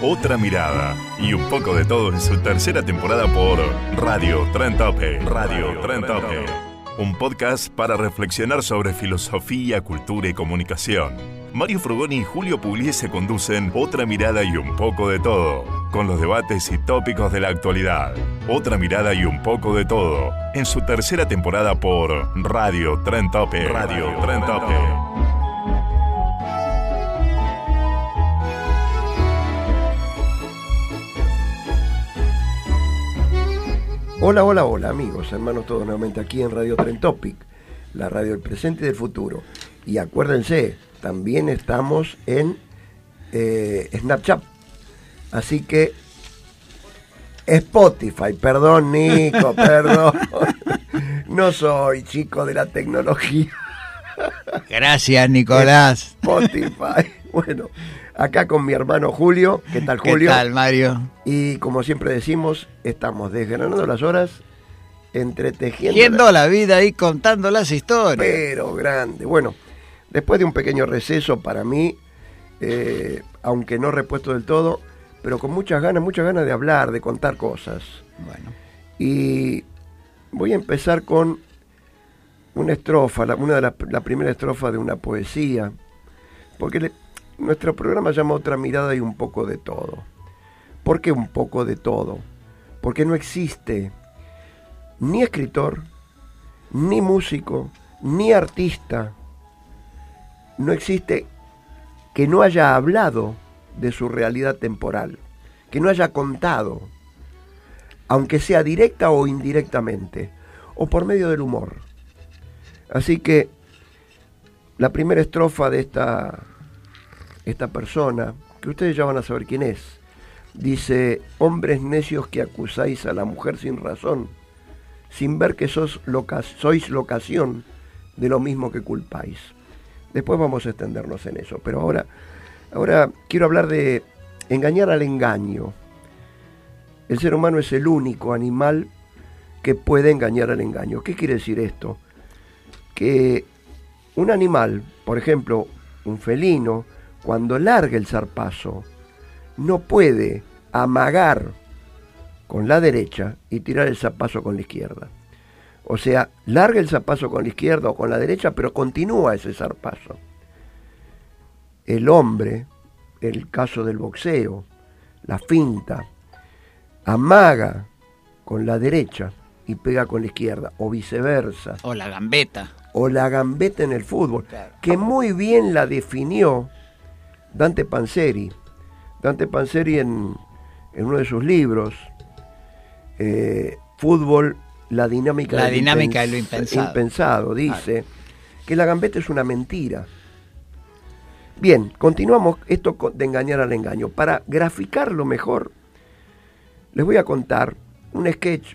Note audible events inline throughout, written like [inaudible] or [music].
Otra mirada y un poco de todo en su tercera temporada por Radio Trentope. Radio Trentope. Un podcast para reflexionar sobre filosofía, cultura y comunicación. Mario Frugoni y Julio Pugliese conducen Otra mirada y un poco de todo, con los debates y tópicos de la actualidad. Otra mirada y un poco de todo, en su tercera temporada por Radio Trentope. Radio Trentope. Hola, hola, hola amigos, hermanos todos nuevamente aquí en Radio Tren Topic, la radio del presente y del futuro. Y acuérdense, también estamos en eh, Snapchat. Así que Spotify, perdón Nico, [laughs] perdón. No soy chico de la tecnología. Gracias, Nicolás. Spotify. Bueno, acá con mi hermano Julio. ¿Qué tal, ¿Qué Julio? tal, Mario? Y como siempre decimos, estamos desgranando las horas, entretejiendo. Viendo la vida y contando las historias. Pero grande. Bueno, después de un pequeño receso para mí, eh, aunque no repuesto del todo, pero con muchas ganas, muchas ganas de hablar, de contar cosas. Bueno, Y voy a empezar con una estrofa, la, una de las- la primera estrofa de una poesía, porque le- nuestro programa llama Otra mirada y un poco de todo. ¿Por qué un poco de todo? Porque no existe ni escritor, ni músico, ni artista, no existe que no haya hablado de su realidad temporal, que no haya contado aunque sea directa o indirectamente, o por medio del humor. Así que la primera estrofa de esta, esta persona, que ustedes ya van a saber quién es, dice, hombres necios que acusáis a la mujer sin razón, sin ver que sos loca- sois locación de lo mismo que culpáis. Después vamos a extendernos en eso, pero ahora, ahora quiero hablar de engañar al engaño. El ser humano es el único animal que puede engañar al engaño. ¿Qué quiere decir esto? Que un animal, por ejemplo, un felino, cuando larga el zarpazo, no puede amagar con la derecha y tirar el zapazo con la izquierda. O sea, larga el zapazo con la izquierda o con la derecha, pero continúa ese zarpazo. El hombre, el caso del boxeo, la finta, amaga con la derecha y pega con la izquierda, o viceversa, o la gambeta. o la gambeta en el fútbol, Claro. que muy bien la definió Dante Panzeri. Dante Panzeri en, en uno de sus libros, eh, Fútbol, la dinámica, La del dinámica de lo impens- impensado. impensado, dice que la gambeta es una mentira. Bien, continuamos esto de engañar al engaño. Para graficarlo mejor, les voy a contar un sketch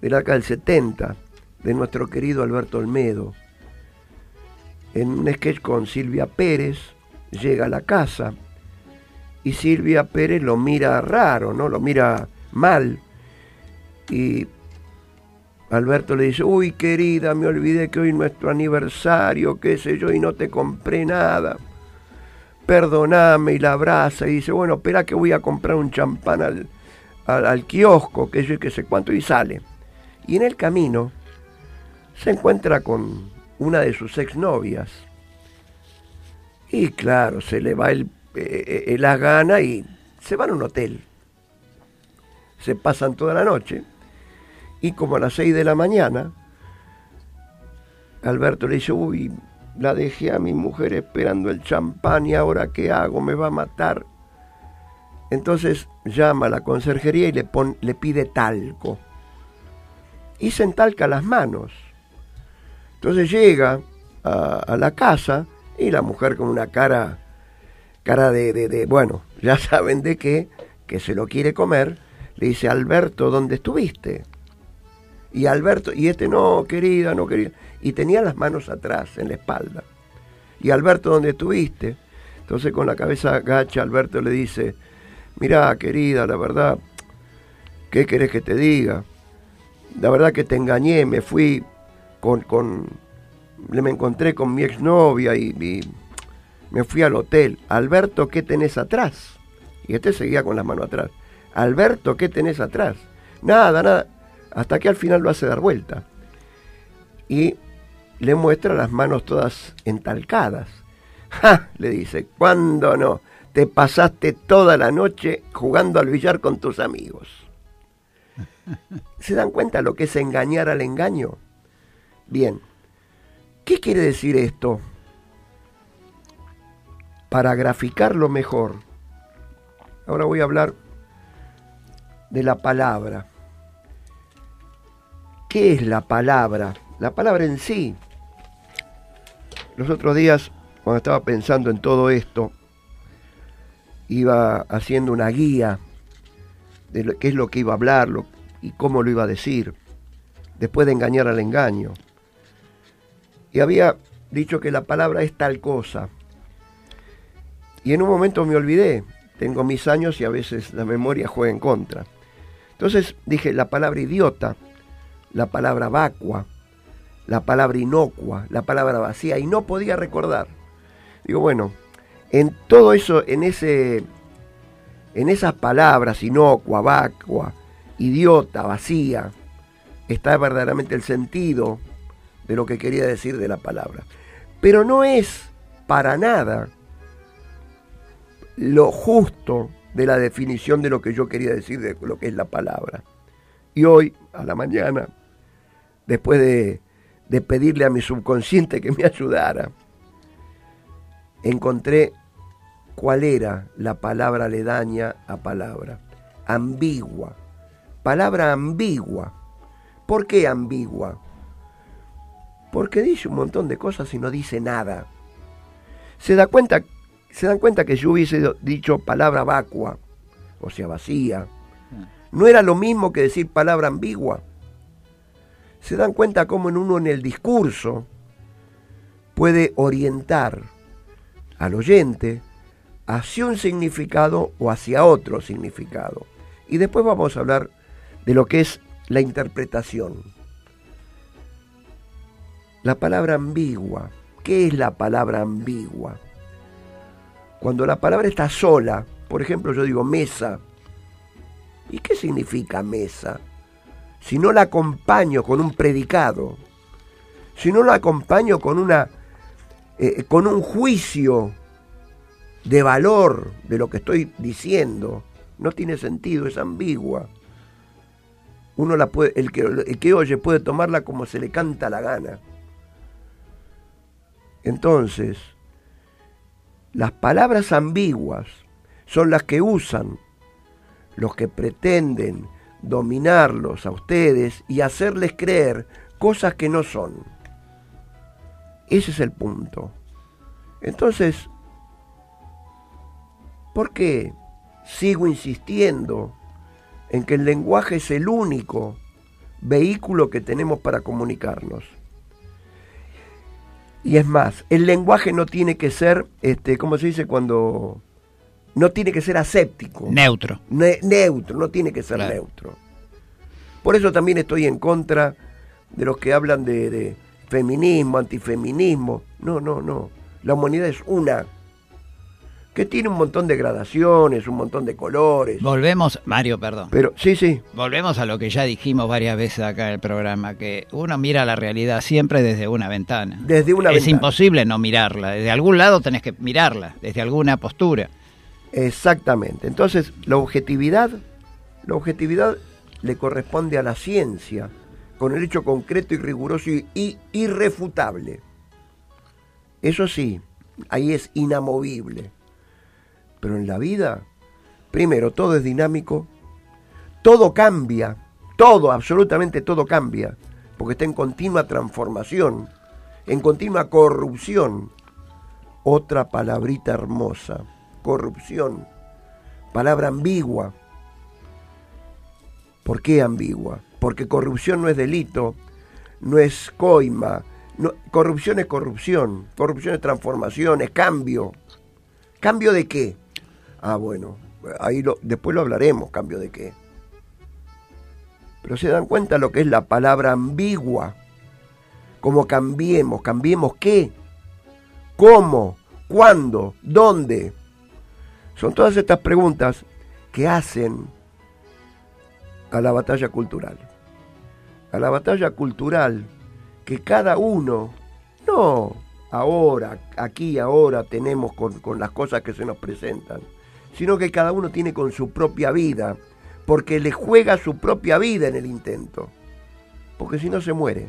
de la década del 70 de nuestro querido Alberto Olmedo. En un sketch con Silvia Pérez, llega a la casa y Silvia Pérez lo mira raro, ¿no? Lo mira mal. Y Alberto le dice, uy querida, me olvidé que hoy es nuestro aniversario, qué sé yo, y no te compré nada. Perdoname y la abraza y dice, bueno, espera que voy a comprar un champán al, al, kiosco, que yo y que sé cuánto, y sale. Y en el camino se encuentra con una de sus exnovias. Y claro, se le va el eh, eh, las gana y se van a un hotel. Se pasan toda la noche y como a las 6 de la mañana, Alberto le dice, uy, la dejé a mi mujer esperando el champán y ahora qué hago, me va a matar. Entonces llama a la conserjería y le, le pide talco. Y se entalca las manos. Entonces llega a, la casa y la mujer con una cara, cara de, de, bueno, [laughs] ya saben de qué, que se lo quiere comer, le dice, Alberto, ¿dónde estuviste? Y Alberto, y este no, querida, no querida. Y tenía las manos atrás, en la espalda. Y Alberto, ¿dónde estuviste? Entonces con la cabeza gacha, Alberto le dice, mira, querida, la verdad, ¿qué querés que te diga? La verdad que te engañé, me fui con, con me encontré con mi exnovia y, y me fui al hotel. Alberto, ¿qué tenés atrás? Y este seguía con las manos atrás. Alberto, ¿qué tenés atrás? Nada, nada hasta que al final lo hace dar vuelta. Y le muestra las manos todas entalcadas. [laughs] ¡Ja! le dice, ¿cuándo no? Te pasaste toda la noche jugando al billar con tus amigos. [laughs] ¿Se dan cuenta lo que es engañar al engaño? Bien, ¿qué quiere decir esto? Para graficarlo mejor, ahora voy a hablar de la palabra. ¿Qué es la palabra? La palabra en sí. Los otros días, cuando estaba pensando en todo esto, iba haciendo una guía de qué es lo que iba a hablar y cómo lo iba a decir, después de engañar al engaño. Y había dicho que la palabra es tal cosa. Y en un momento me olvidé. Tengo mis años y a veces la memoria juega en contra. Entonces dije la palabra idiota la palabra vacua, la palabra inocua, la palabra vacía, y no podía recordar. Digo, bueno, en todo eso, en ese, en esas palabras, inocua, vacua, idiota, vacía, está verdaderamente el sentido de lo que quería decir de la palabra. Pero no es para nada lo justo de la definición de lo que yo quería decir de lo que es la palabra. Y hoy, a la mañana, después de, pedirle a mi subconsciente que me ayudara, encontré cuál era la palabra aledaña a palabra. Ambigua. Palabra ambigua. ¿Por qué ambigua? Porque dice un montón de cosas y no dice nada. Se, da cuenta, se dan cuenta que yo hubiese dicho palabra vacua, o sea, vacía. No era lo mismo que decir palabra ambigua se dan cuenta cómo en uno en el discurso puede orientar al oyente hacia un significado o hacia otro significado. Y después vamos a hablar de lo que es la interpretación. La palabra ambigua. ¿Qué es la palabra ambigua? Cuando la palabra está sola, por ejemplo yo digo mesa. ¿Y qué significa mesa? si no la acompaño con un predicado, si no la acompaño con una eh, con un juicio de valor de lo que estoy diciendo, no tiene sentido, es ambigua. Uno la puede, el que, el que oye puede tomarla como se le canta la gana. Entonces, las palabras ambiguas son las que usan los que pretenden dominarlos a ustedes y hacerles creer cosas que no son. Ese es el punto. Entonces, ¿por qué sigo insistiendo en que el lenguaje es el único vehículo que tenemos para comunicarnos? Y es más, el lenguaje no tiene que ser, este, ¿cómo se dice cuando no tiene que ser aséptico. Neutro. neutro, no tiene que ser neutro. Por eso también estoy en contra de los que hablan de, de feminismo, antifeminismo. No, no, no. La humanidad es una que tiene un montón de gradaciones, un montón de colores. Volvemos, Mario, perdón. Pero sí, sí. Volvemos a lo que ya dijimos varias veces acá en el programa, que uno mira la realidad siempre desde una ventana. Desde una es imposible no mirarla, desde algún lado tenés que mirarla, desde alguna postura. Exactamente. Entonces, la objetividad, la objetividad le corresponde a la ciencia, con el hecho concreto y riguroso y, y irrefutable. Eso sí, ahí es inamovible. Pero en la vida, primero, todo es dinámico, todo cambia, todo, absolutamente todo cambia, porque está en continua transformación, en continua corrupción. Otra palabrita hermosa, corrupción, palabra ambigua. ¿Por qué ambigua? Porque corrupción no es delito, no es coima, corrupción es corrupción, corrupción es transformación, es cambio. ¿Cambio de qué? Ah, bueno, ahí lo, después lo hablaremos, cambio de qué. Pero se dan cuenta lo que es la palabra ambigua. Como cambiemos, cambiemos qué, cómo, cuándo, dónde. Son todas estas preguntas que hacen a la batalla cultural. A la batalla cultural que cada uno, no ahora, aquí, ahora tenemos con, con las cosas que se nos presentan, sino que cada uno tiene con su propia vida, porque le juega su propia vida en el intento. Porque si no se muere,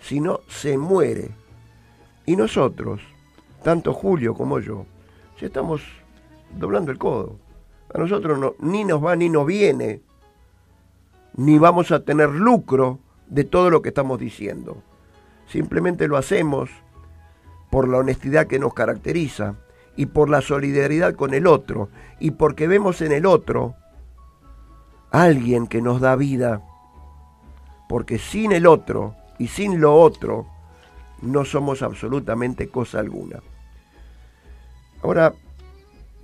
si no se muere. Y nosotros, tanto Julio como yo, ya estamos doblando el codo. A nosotros no, ni nos va ni nos viene, ni vamos a tener lucro de todo lo que estamos diciendo. Simplemente lo hacemos por la honestidad que nos caracteriza, y por la solidaridad con el otro y porque vemos en el otro alguien que nos da vida. Porque sin el otro y sin lo otro no somos absolutamente cosa alguna. Ahora,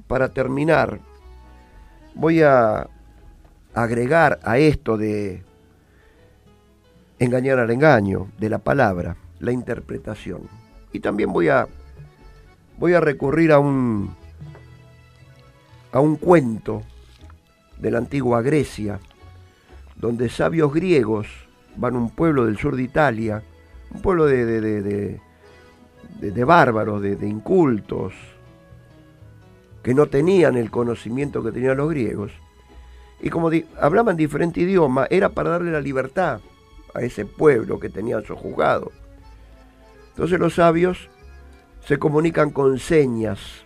para terminar, voy a agregar a esto de engañar al engaño, de la palabra, la interpretación. Y también voy a voy a recurrir a un, a un cuento de la antigua Grecia, donde sabios griegos van a un pueblo del sur de Italia, un pueblo de, de, de, bárbaros, de, incultos, que no tenían el conocimiento que tenían los griegos, y como hablaban diferente idioma, era para darle la libertad a ese pueblo que tenía juzgado. Entonces los sabios se comunican con señas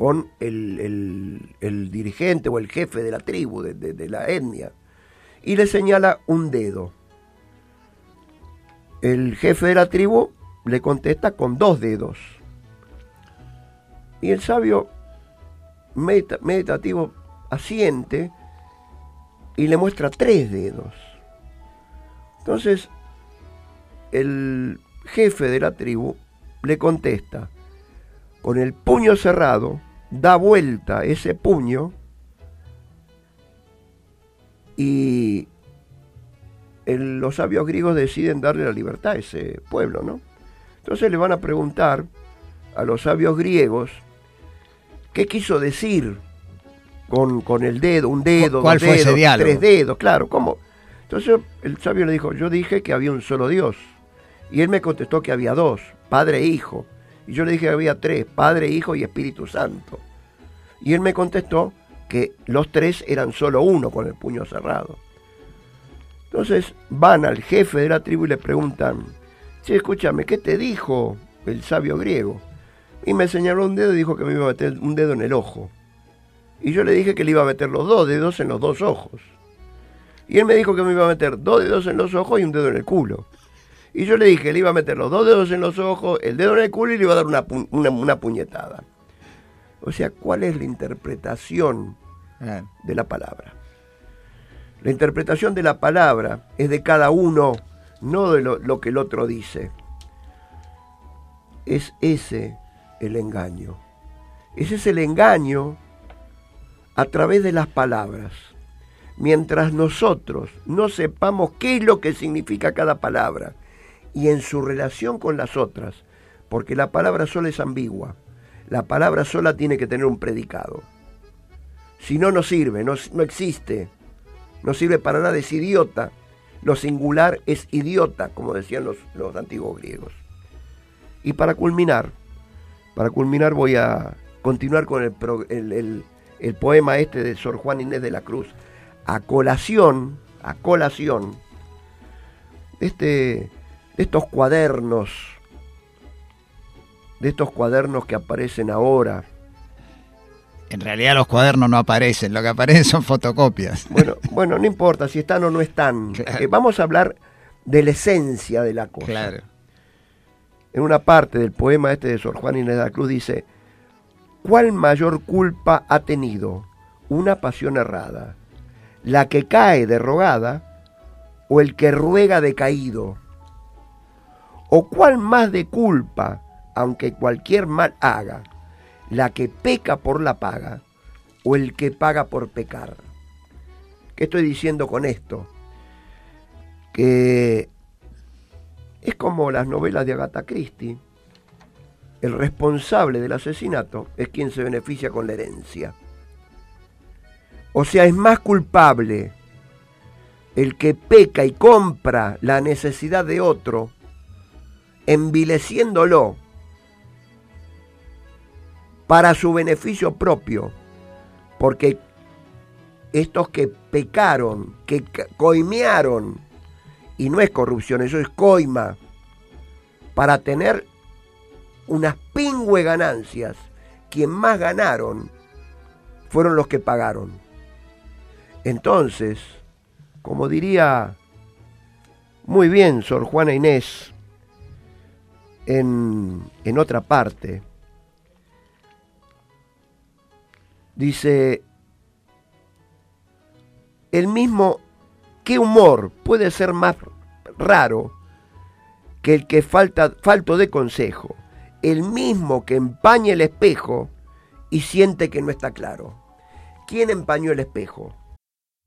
con el, dirigente o el jefe de la tribu, de, la etnia, y le señala un dedo. El jefe de la tribu le contesta con dos dedos. Y el sabio meditativo asiente y le muestra tres dedos. Entonces, el jefe de la tribu le contesta, con el puño cerrado, da vuelta ese puño y los sabios griegos deciden darle la libertad a ese pueblo, ¿no? Entonces le van a preguntar a los sabios griegos qué quiso decir con, con el dedo, un dedo, dos dedos, tres dedos, claro, ¿cómo? Entonces el sabio le dijo, yo dije que había un solo Dios. Y él me contestó que había dos, Padre e Hijo. Y yo le dije que había tres, Padre, Hijo y Espíritu Santo. Y él me contestó que los tres eran solo uno con el puño cerrado. Entonces van al jefe de la tribu y le preguntan, sí, escúchame, ¿qué te dijo el sabio griego? Y me señaló un dedo y dijo que me iba a meter un dedo en el ojo. Y yo le dije que le iba a meter los dos dedos en los dos ojos. Y él me dijo que me iba a meter dos dedos en los ojos y un dedo en el culo. Y yo le dije, le iba a meter los dos dedos en los ojos, el dedo en el culo y le iba a dar una, una, puñetada. O sea, ¿cuál es la interpretación de la palabra? La interpretación de la palabra es de cada uno, no de lo, lo que el otro dice. Es ese el engaño. Ese es el engaño a través de las palabras. Mientras nosotros no sepamos qué es lo que significa cada palabra, y en su relación con las otras, porque la palabra sola es ambigua. La palabra sola tiene que tener un predicado. Si no, no sirve, no, no existe. No sirve para nada, es idiota. Lo singular es idiota, como decían los, los antiguos griegos. Y para culminar, para culminar voy a continuar con el, el- el- el poema este de Sor Juan Inés de la Cruz. A colación, a colación, este, de estos cuadernos, de estos cuadernos que aparecen ahora. En realidad los cuadernos no aparecen, lo que aparecen son fotocopias. Bueno, [laughs] bueno, no importa si están o no están. Claro. Eh, vamos a hablar de la esencia de la cosa. Claro. en una parte del poema este de Sor Juan Inés de la Cruz dice, ¿cuál mayor culpa ha tenido una pasión errada? ¿La que cae derrogada o el que ruega decaído? ¿O cuál más de culpa, aunque cualquier mal haga? ¿La que peca por la paga o el que paga por pecar? ¿Qué estoy diciendo con esto? Que es como las novelas de Agatha Christie. El responsable del asesinato es quien se beneficia con la herencia. O sea, es más culpable el que peca y compra la necesidad de otro, envileciéndolo para su beneficio propio, porque estos que pecaron, que coimearon, y no es corrupción, eso es coima, para tener unas pingüe ganancias, quien más ganaron fueron los que pagaron. Entonces, como diría muy bien Sor Juana Inés en, en otra parte, dice, el mismo, ¿qué humor puede ser más raro que el que falta, falto de consejo? El mismo que empaña el espejo y siente que no está claro. ¿Quién empañó el espejo?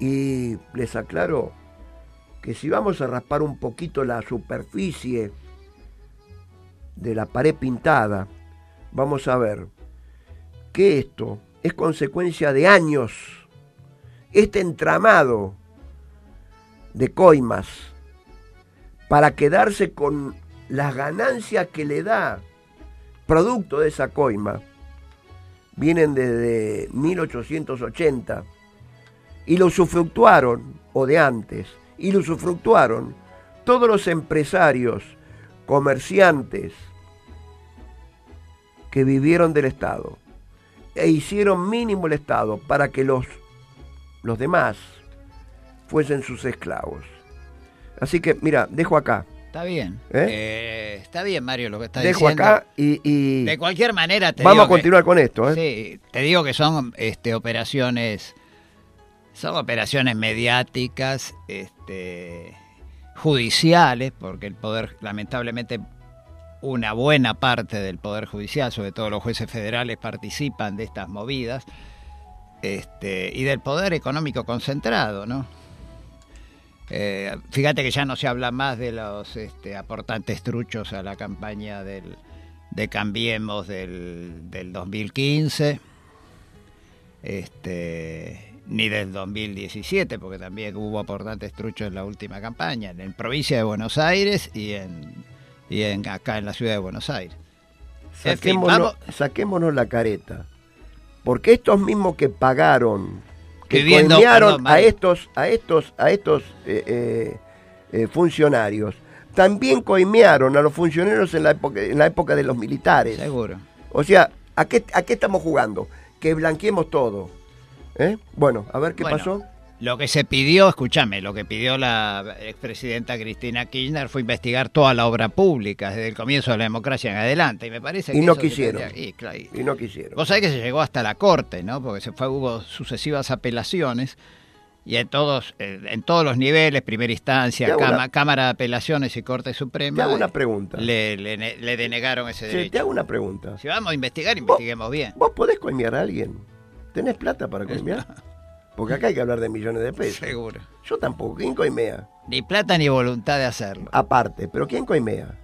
Y les aclaro que si vamos a raspar un poquito la superficie de la pared pintada, vamos a ver que esto es consecuencia de años, este entramado de coimas, para quedarse con las ganancias que le da producto de esa coima, vienen desde 1880 y lo usufructuaron, o de antes, y lo usufructuaron todos los empresarios, comerciantes que vivieron del Estado e hicieron mínimo el Estado para que los, los demás fuesen sus esclavos. Así que, mira, dejo acá, Está bien. ¿Eh? Eh, está bien, Mario, lo que está dejo diciendo. acá y, y De cualquier manera, te vamos digo a continuar con esto. ¿eh? Sí, te digo que son este, operaciones, son operaciones mediáticas, este, judiciales, porque el poder, lamentablemente, una buena parte del poder judicial, sobre todo los jueces federales, participan de estas movidas, este, y del poder económico concentrado, ¿no? Eh, fíjate que ya no se habla más de los este, aportantes truchos a la campaña del, de Cambiemos del, del 2015, este, ni del 2017, porque también hubo importantes truchos en la última campaña, en provincia de Buenos Aires y en, y en acá en la ciudad de Buenos Aires. En fin, Saquémonos, la careta. Porque estos mismos que pagaron, que coimearon perdón, a estos, a estos, a estos eh, eh, eh, funcionarios, también coimearon a los funcionarios en la época, en la época de los militares. Seguro. O sea, ¿a qué, ¿a qué estamos jugando? Que blanqueemos todo. ¿Eh? Bueno, a ver qué Bueno, pasó. Lo que se pidió, escúchame, lo que pidió la expresidenta Cristina Kirchner fue investigar toda la obra pública desde el comienzo de la democracia en adelante. Y me parece que Y no eso quisieron. y, claro, y- Y no quisieron. Vos sabés que se llegó hasta la corte, ¿no? Porque se fue, hubo sucesivas apelaciones y en todos, eh, en todos los niveles, primera instancia, Cama- una- Cámara de Apelaciones y Corte Suprema, Te hago una pregunta. le, le le denegaron ese Sí, derecho. te hago una pregunta. Si vamos a investigar, investiguemos bien. ¿Vos podés coimear a alguien? ¿Tenés plata para coimear? Porque acá hay que hablar de millones de pesos. Seguro. Yo tampoco. ¿Quién coimea? Ni plata ni voluntad de hacerlo. Aparte, pero ¿quién coimea?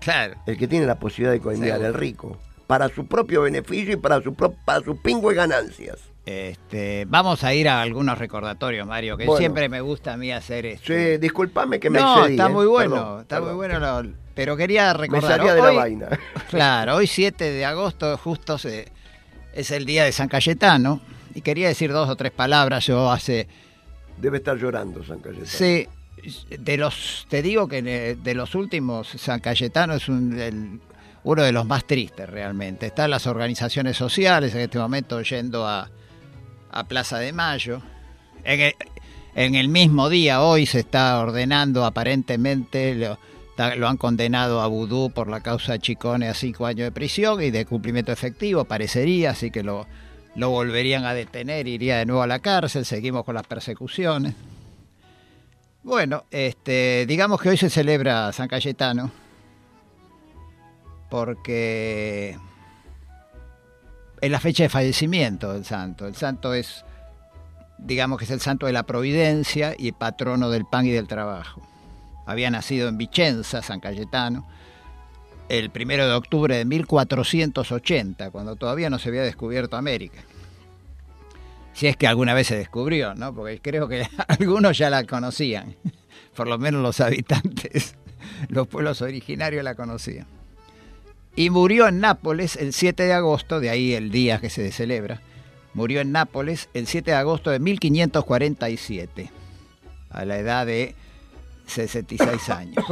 Claro. El que tiene la posibilidad de coimear, Seguro. el rico. Para su propio beneficio y para su pro- para sus pingües ganancias. Este, vamos a ir a algunos recordatorios, Mario, que Bueno. siempre me gusta a mí hacer esto. Sí, disculpame que me no, excedí, está ¿eh? muy bueno, Perdón, está perdón. muy bueno. lo- pero quería Me recordar. salía de la vaina. [laughs] Claro, hoy 7 de agosto justo se- es el día de San Cayetano y quería decir dos o tres palabras. Yo hace, Debe estar llorando San Cayetano. sí, de los, te digo que de, los últimos San Cayetano es un, el- uno de los más tristes realmente. Están las organizaciones sociales en este momento yendo a, a Plaza de Mayo. En el, en el mismo día, hoy se está ordenando aparentemente, lo, lo han condenado a Vudú por la causa Chicone a cinco años de prisión y de cumplimiento efectivo, parecería, así que lo, lo volverían a detener, iría de nuevo a la cárcel, seguimos con las persecuciones. Bueno, este, digamos que hoy se celebra San Cayetano porque es la fecha de fallecimiento del santo. El santo es, digamos que es el santo de la providencia y patrono del pan y del trabajo. Había nacido en Vicenza, San Cayetano, el primero de octubre de 1480, cuando todavía no se había descubierto América. Si es que alguna vez se descubrió, ¿no? Porque creo que [laughs] algunos ya la conocían, [laughs] por lo menos los habitantes, [laughs] los pueblos originarios la conocían y murió en Nápoles el 7 de agosto, de ahí el día que se celebra, murió en Nápoles el 7 de agosto de 1547, a la edad de 66 años.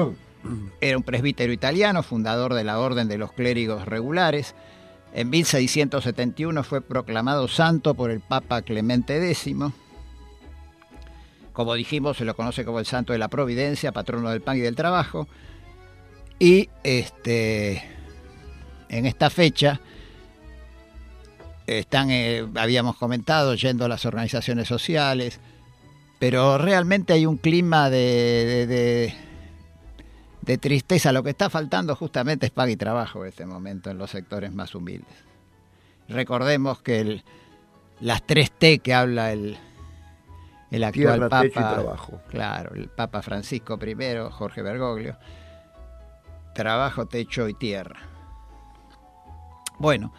Era un presbítero italiano, fundador de la Orden de los Clérigos Regulares. En 1671 fue proclamado santo por el Papa Clemente X. Como dijimos, se lo conoce como el Santo de la Providencia, patrono del pan y del trabajo. Y este, en esta fecha están, eh, habíamos comentado, yendo a las organizaciones sociales, pero realmente hay un clima de, de- de- de tristeza. Lo que está faltando justamente es paga y trabajo en este momento en los sectores más humildes. Recordemos que el- las tres T que habla el, el actual Tierra, Papa, techo y trabajo. claro, el Papa Francisco I, Jorge Bergoglio, trabajo, techo y tierra. Bueno,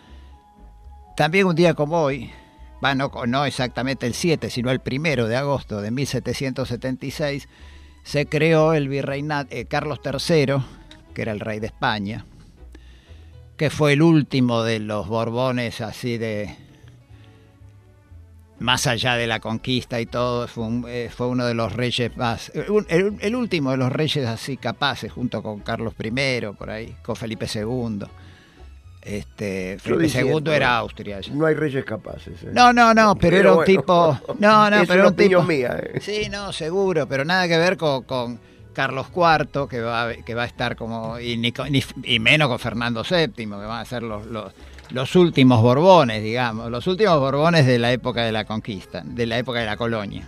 también un día como hoy, no, exactamente el 7, sino el primero de agosto de 1776, se creó el virreinato eh, Carlos III, que era el rey de España, que fue el último de los Borbones así de más allá de la conquista y todo, fue, eh, fue uno de los reyes más, eh, el, el último de los reyes así capaces, junto con Carlos I, por ahí, con Felipe II. Este, Felipe diciendo, II era Austria. ya. No hay reyes capaces. ¿eh? No, no, no, pero, era un bueno. tipo. [laughs] No, no, Es pero una un tipo. mía, eh. Sí, no, seguro, pero nada que ver con, con Carlos IV, que va, a- que va a estar como. Y, ni, con- ni- y menos con Fernando VII, que van a ser los, los, los últimos Borbones, digamos. Los últimos Borbones de la época de la conquista, de la época de la colonia.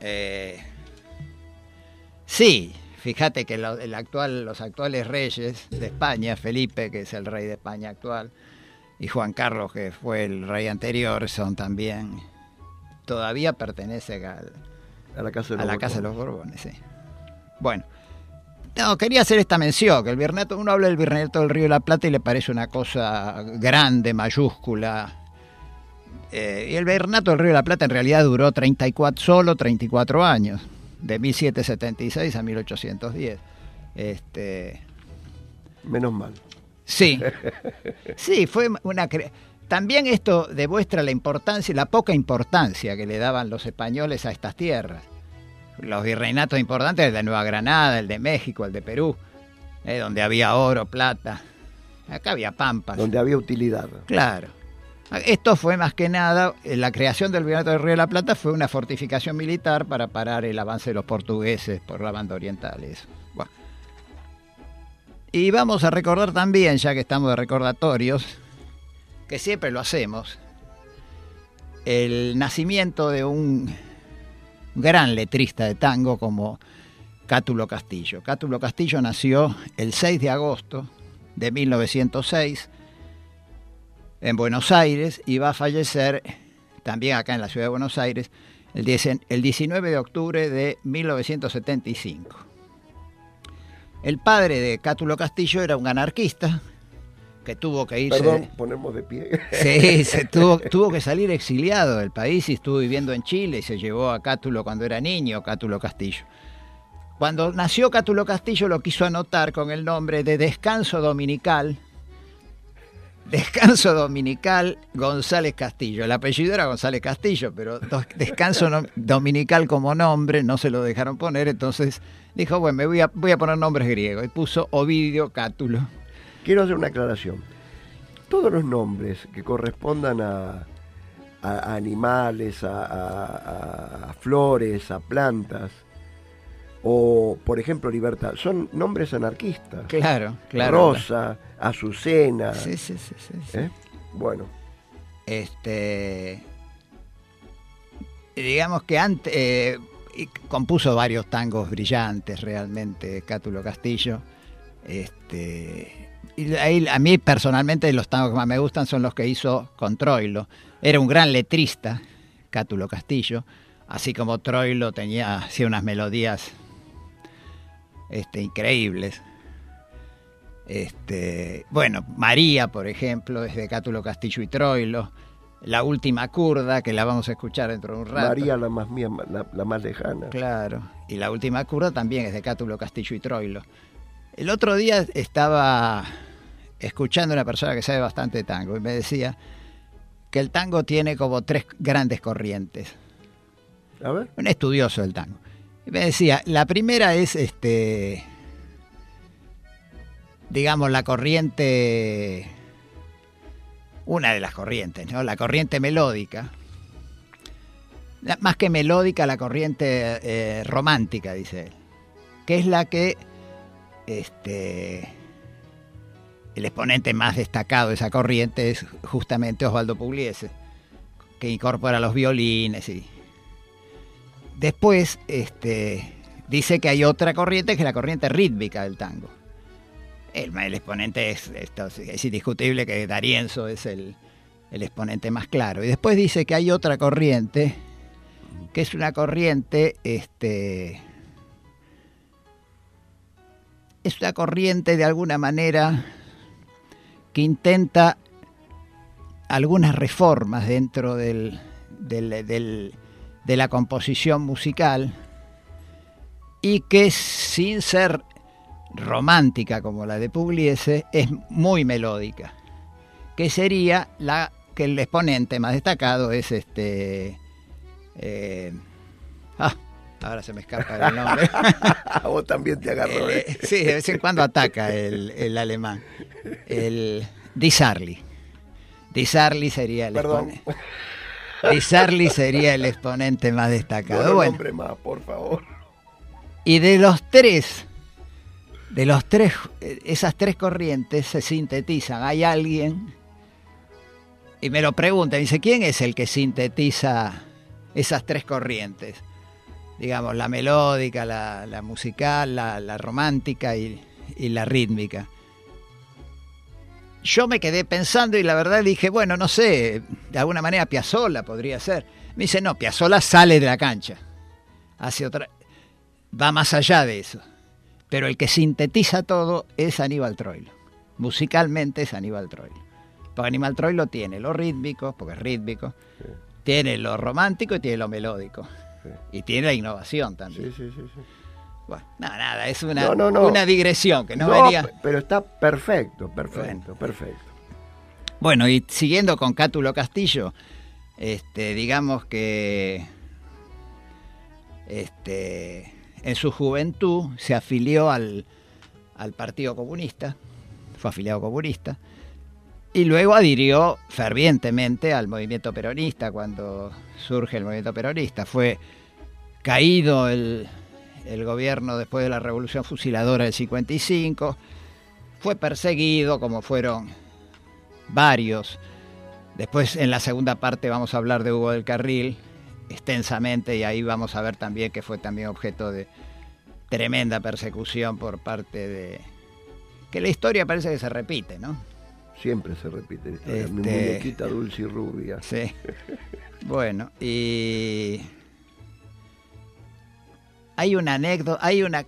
Eh, sí, fíjate que lo- el actual, los actuales reyes de España, Felipe, que es el rey de España actual, y Juan Carlos, que fue el rey anterior, son también. Todavía pertenecen al, A la casa de a los la casa de Borbones. los Borbones, sí. Bueno, No, quería hacer esta mención, que el virreinato, uno habla del virreinato del Río de la Plata y le parece una cosa grande, mayúscula. Eh, y el virreinato del Río de la Plata en realidad duró 34, solo 34 años, de 1776 a 1810. Este, Menos mal. Sí, [laughs] sí, fue una... También esto demuestra la importancia, la poca importancia que le daban los españoles a estas tierras. Los virreinatos importantes, el de Nueva Granada, el de México, el de Perú, eh, donde había oro, plata. Acá había pampas. Donde había utilidad. Claro. Esto fue más que nada, eh, la creación del Virreinato del Río de la Plata fue una fortificación militar para parar el avance de los portugueses por la banda oriental. Y vamos a recordar también, ya que estamos de recordatorios, que siempre lo hacemos, el nacimiento de un gran letrista de tango como Cátulo Castillo. Cátulo Castillo nació el 6 de agosto de 1906 en Buenos Aires y va a fallecer también acá en la ciudad de Buenos Aires el 19 de octubre de 1975. El padre de Cátulo Castillo era un anarquista que tuvo que irse. Perdón, ponemos de pie. [laughs] Sí, se tuvo, tuvo que salir exiliado del país y estuvo viviendo en Chile y se llevó a Cátulo cuando era niño, Cátulo Castillo. Cuando nació Cátulo Castillo lo quiso anotar con el nombre de Descanso Dominical. Descanso Dominical González Castillo. El apellido era González Castillo, pero Descanso Dominical como nombre no se lo dejaron poner, entonces dijo, bueno, me voy a, poner nombres griegos y puso Ovidio Cátulo. Quiero hacer una aclaración. Todos los nombres que correspondan a, animales, a, flores, a plantas, o por ejemplo libertad, son nombres anarquistas. Claro, claro. Rosa, Azucena. Sí, sí, sí, sí. ¿Eh? Bueno. Este. Digamos que antes. Eh, compuso varios tangos brillantes realmente, Cátulo Castillo. Este, y ahí, a mí personalmente los tangos que más me gustan son los que hizo con Troilo. Era un gran letrista, Cátulo Castillo, así como Troilo tenía hacía unas melodías este, increíbles. Este, bueno, María, por ejemplo, es de Cátulo Castillo y Troilo la última curda, que la vamos a escuchar dentro de un rato. María, la más mía, la, más lejana. Claro, y la última curda también es de Cátulo Castillo y Troilo. El otro día estaba escuchando a una persona que sabe bastante de tango y me decía que el tango tiene como tres grandes corrientes. A ver. Un estudioso del tango. Me decía, la primera es este digamos la corriente una de las corrientes, ¿no? La corriente melódica. más que melódica, la corriente eh, romántica, dice él. Que es la que este, el exponente más destacado de esa corriente es justamente Osvaldo Pugliese, que incorpora los violines y. Después, este, dice que hay otra corriente que es la corriente rítmica del tango el, exponente es, es indiscutible que Darienzo es el, exponente más claro. Y después dice que hay otra corriente, que es una corriente, este, es una corriente de alguna manera que intenta algunas reformas dentro del, de la composición musical y que sin ser romántica como la de Pugliese es muy melódica, que sería la que el exponente más destacado es este... Eh, ah, ahora se me escapa el nombre. [laughs] Vos también te agarró. Eh, sí, de vez en cuando ataca el, el alemán. El Di Sarli. Di Sarli sería el exponente. Di Sarli sería el exponente más destacado. bueno, más, por favor. Y de los tres de los tres, esas tres corrientes se sintetizan. Hay alguien, y me lo pregunta, dice, ¿quién es el que sintetiza esas tres corrientes? Digamos, la melódica, la, musical, la, romántica y, la rítmica. Yo me quedé pensando y la verdad dije, bueno, no sé, de alguna manera Piazzolla podría ser. Me dice, no, Piazzolla sale de la cancha. Hace otra, va más allá de eso pero el que sintetiza todo es Aníbal Troilo. Musicalmente es Aníbal Troilo. Porque Aníbal Troilo tiene lo rítmico, porque es rítmico, tiene lo romántico y tiene lo melódico. Y tiene la innovación también. Sí, sí, sí. sí. Bueno, nada, nada, es una, No, no, no. una digresión que no, No, venía. pe- pero está perfecto, perfecto, Bueno. perfecto. Bueno, y siguiendo con Cátulo Castillo, este, digamos que este, en su juventud se afilió al, al Partido Comunista, fue afiliado comunista, y luego adhirió fervientemente al movimiento peronista cuando surge el movimiento peronista. Fue caído el, el gobierno después de la revolución fusiladora del 55, fue perseguido como fueron varios. Después en la segunda parte vamos a hablar de Hugo del Carril extensamente y ahí vamos a ver también que fue también objeto de tremenda persecución por parte de... que la historia parece que se repite, ¿no? Siempre se repite la historia. Mi Este- muñequita dulce y rubia. Sí. Bueno, y hay una anécdota, hay una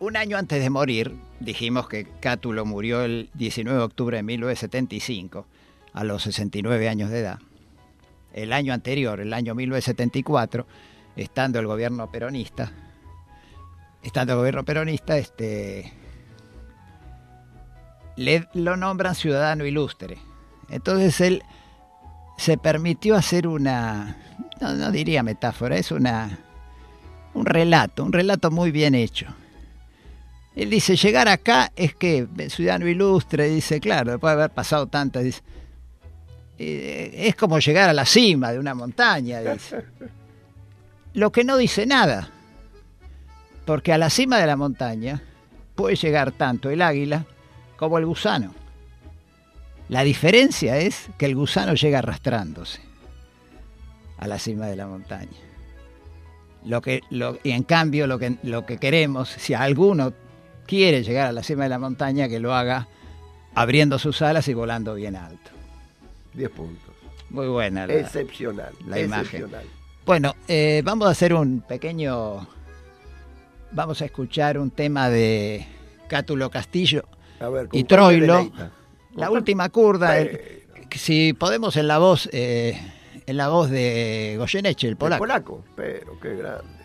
un año antes de morir, dijimos que Cátulo murió el 19 de octubre de 1975 a los 69 años de edad. El año anterior, el año 1974, estando el gobierno peronista, estando el gobierno peronista, este le lo nombran ciudadano ilustre. Entonces él se permitió hacer una, no, no diría metáfora, es una, un relato, un relato muy bien hecho. Él dice, llegar acá es que, ciudadano ilustre, dice, claro, después de haber pasado tantas, dice, eh, es como llegar a la cima de una montaña, dice. Lo que no dice nada, porque a la cima de la montaña puede llegar tanto el águila como el gusano. La diferencia es que el gusano llega arrastrándose a la cima de la montaña. Lo que, lo- y en cambio lo que, lo que queremos, si alguno quiere llegar a la cima de la montaña, que lo haga abriendo sus alas y volando bien alto. 10 puntos. Muy buena la, Excepcional. la imagen. Bueno, eh, vamos a hacer un pequeño... Vamos a escuchar un tema de Cátulo Castillo A ver, ¿con y Troilo. La ¿Con última curda, el- si podemos en la voz, eh, en la voz de Goyeneche, el El polaco. polaco, pero qué grande.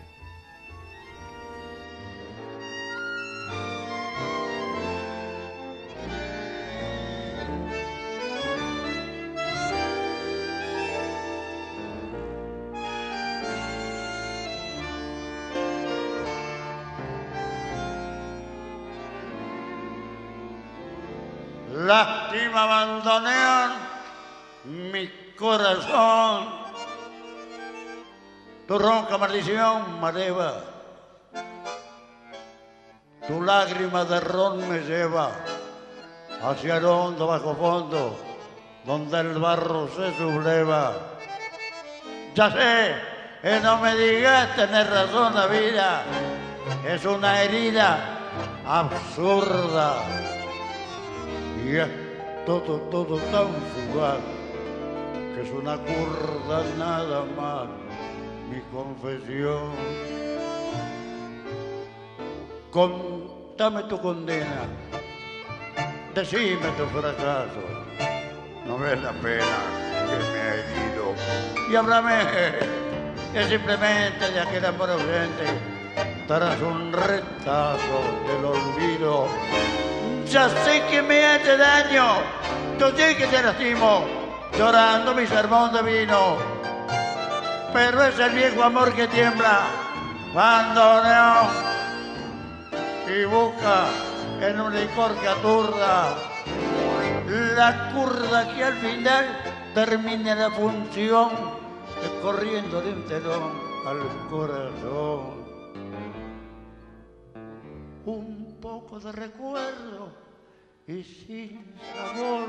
Lástima abandonar mi corazón. Tu ronca maldición me eleva. Tu lágrima de ron me lleva hacia el hondo bajo fondo, donde el barro se subleva. Ya sé, que no me digas tener razón la vida, es una herida absurda. Y es todo, todo tan fugaz que es una curda nada más mi confesión. Contame tu condena, decime tu fracaso, no ves la pena que me ha herido. Y háblame que simplemente de aquel amor ausente tras un retazo del olvido. Ya sé que me hace daño, yo sé que te lastimo, llorando mi sermón de vino. Pero es el viejo amor que tiembla no y busca en un licor que aturda la curda que al final termine la función corriendo de un telón al corazón un poco de recuerdo y sin sabor.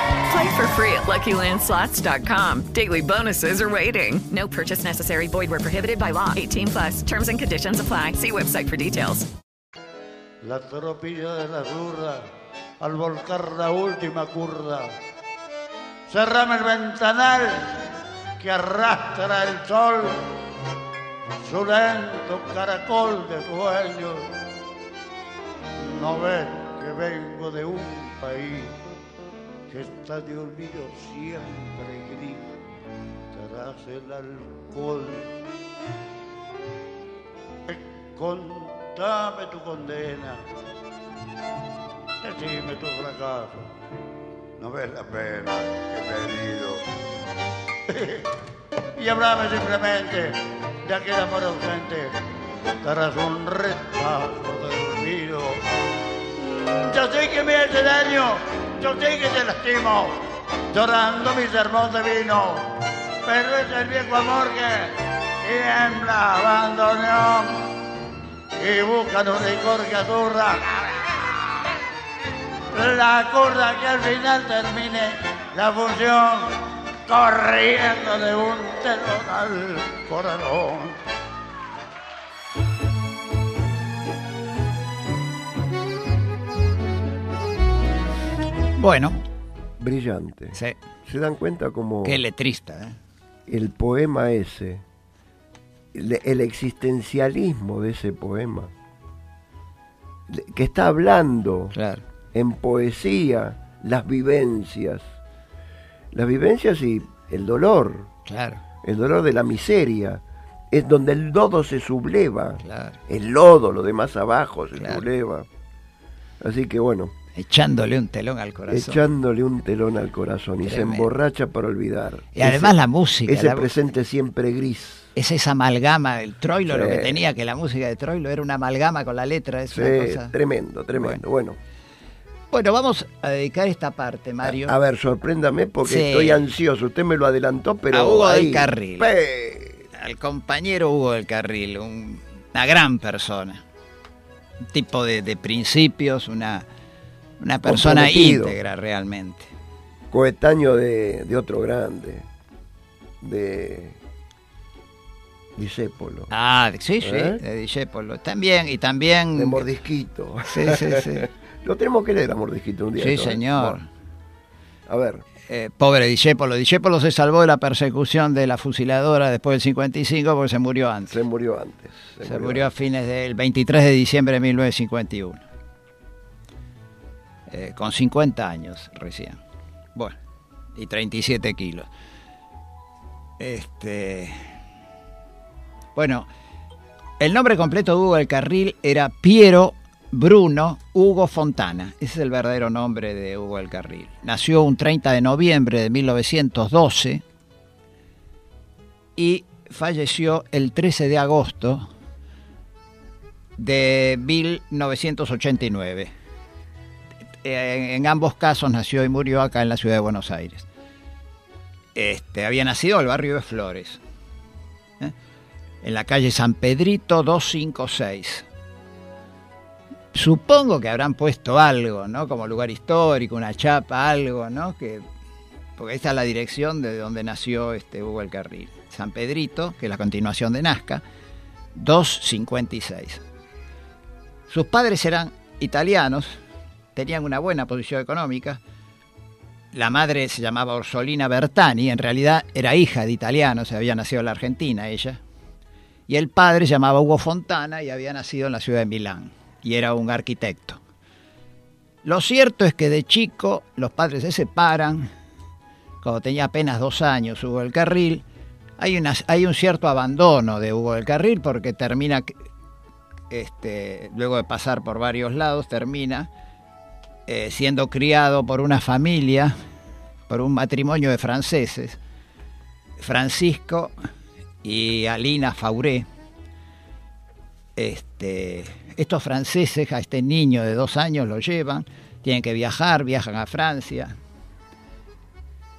Play for free at LuckyLandSlots.com. Daily bonuses are waiting. No purchase necessary. Void were prohibited by law. 18 plus. Terms and conditions apply. See website for details. La tropilla de la zurda al volcar la última curda. Cerrame el ventanal que arrastra el sol, su lento caracol de sueños. No ves que vengo de un país que está de olvido siempre gris tras el alcohol. Eh, Contame tu condena, decime tu fracaso, no ves la pena que he herido. y háblame simplemente de aquel amor ausente tras un retraso de olvido. Yo sé que me hace daño, yo sé que te lastimo, llorando mi sermón de vino, pero es el viejo amor que tiembla, abandonó y buscan un licor que azurra. La curda que al final termine la función corriendo de un telón al corazón. Bueno. Brillante. Sí. ¿Se dan cuenta como Qué letrista, ¿eh? el poema ese, el, el existencialismo de ese poema, que está hablando Claro. en poesía las vivencias, las vivencias y el dolor, Claro. el dolor de la miseria, es donde el lodo se subleva, Claro. el lodo, lo de más abajo se subleva. Así que bueno, Echándole un telón al corazón. echándole un telón al corazón y se emborracha para olvidar. Y además la música, Ese la- presente siempre gris. Es esa amalgama, el Troilo lo Sí. que tenía, que la música de Troilo era una amalgama con la letra, es Sí, una cosa... tremendo, tremendo. Bueno, Bueno, vamos a dedicar esta parte, Mario. a ver, sorpréndame porque Sí. estoy ansioso. Usted me lo adelantó, pero. A Hugo ahí, del Carril. pe- al compañero Hugo del Carril, un- una gran persona, un tipo de, de principios, una, una persona íntegra realmente. coetáneo de, de otro grande, de Disépolo, Ah, sí, sí, ¿Eh? de Discépolo. También, y también... de Mordisquito. Sí, sí, sí. [laughs] lo tenemos que leer a Mordisquito un día. Sí, ¿eh? señor. Bueno, a ver, Eh, pobre Discépolo. Discépolo se salvó de la persecución de la fusiladora después del 55 porque se murió antes. se murió antes. Se murió a fines del 23 de diciembre de 1951. Eh, con 50 años recién. Bueno, y 37 kilos. Este. Bueno, el nombre completo de Hugo del Carril era Piero Bruno Hugo Fontana. Ese es el verdadero nombre de Hugo del Carril. Nació un 30 de noviembre de 1912 y falleció el 13 de agosto de 1989. En, ambos casos nació y murió acá en la ciudad de Buenos Aires. Este, había nacido en el barrio de Flores, ¿eh? en la calle San Pedrito 256. Supongo que habrán puesto algo, ¿no? Como lugar histórico, una chapa, algo, ¿no? Que, porque esta es la dirección de donde nació este Hugo el Carril. San Pedrito, que es la continuación de Nazca, 256. Sus padres eran italianos, tenían una buena posición económica. La madre se llamaba Orsolina Bertani, en realidad era hija de italianos, había nacido en la Argentina ella. Y el padre se llamaba Hugo Fontana y había nacido en la ciudad de Milán, y era un arquitecto. Lo cierto es que de chico los padres se separan cuando tenía apenas dos años Hugo del Carril. Hay, una, hay un cierto abandono de Hugo del Carril porque termina, este, luego de pasar por varios lados, termina eh, siendo criado por una familia, por un matrimonio de franceses, Francisco y Alina Fauré. Este, estos franceses a este niño de dos años lo llevan, tienen que viajar, viajan a Francia.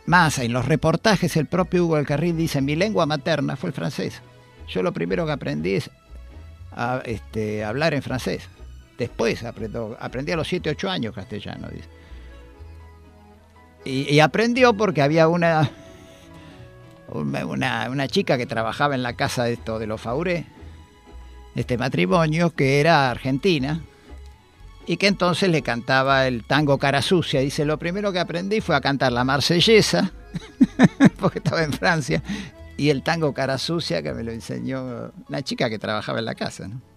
Más, en los reportajes el propio Hugo del Carril dice, mi lengua materna fue el francés. Yo lo primero que aprendí es a, este, hablar en francés. Después aprendió, aprendí a los 7, 8 años castellano. Dice. Y, aprendió porque había [laughs] una, una, una, chica que trabajaba en la casa de, esto, de los Fauré, este matrimonio, que era argentina, y que entonces le cantaba el tango cara sucia. Dice, lo primero que aprendí fue a cantar la marsellesa, [laughs] porque estaba en Francia, y el tango cara sucia que me lo enseñó una chica que trabajaba en la casa. ¿no?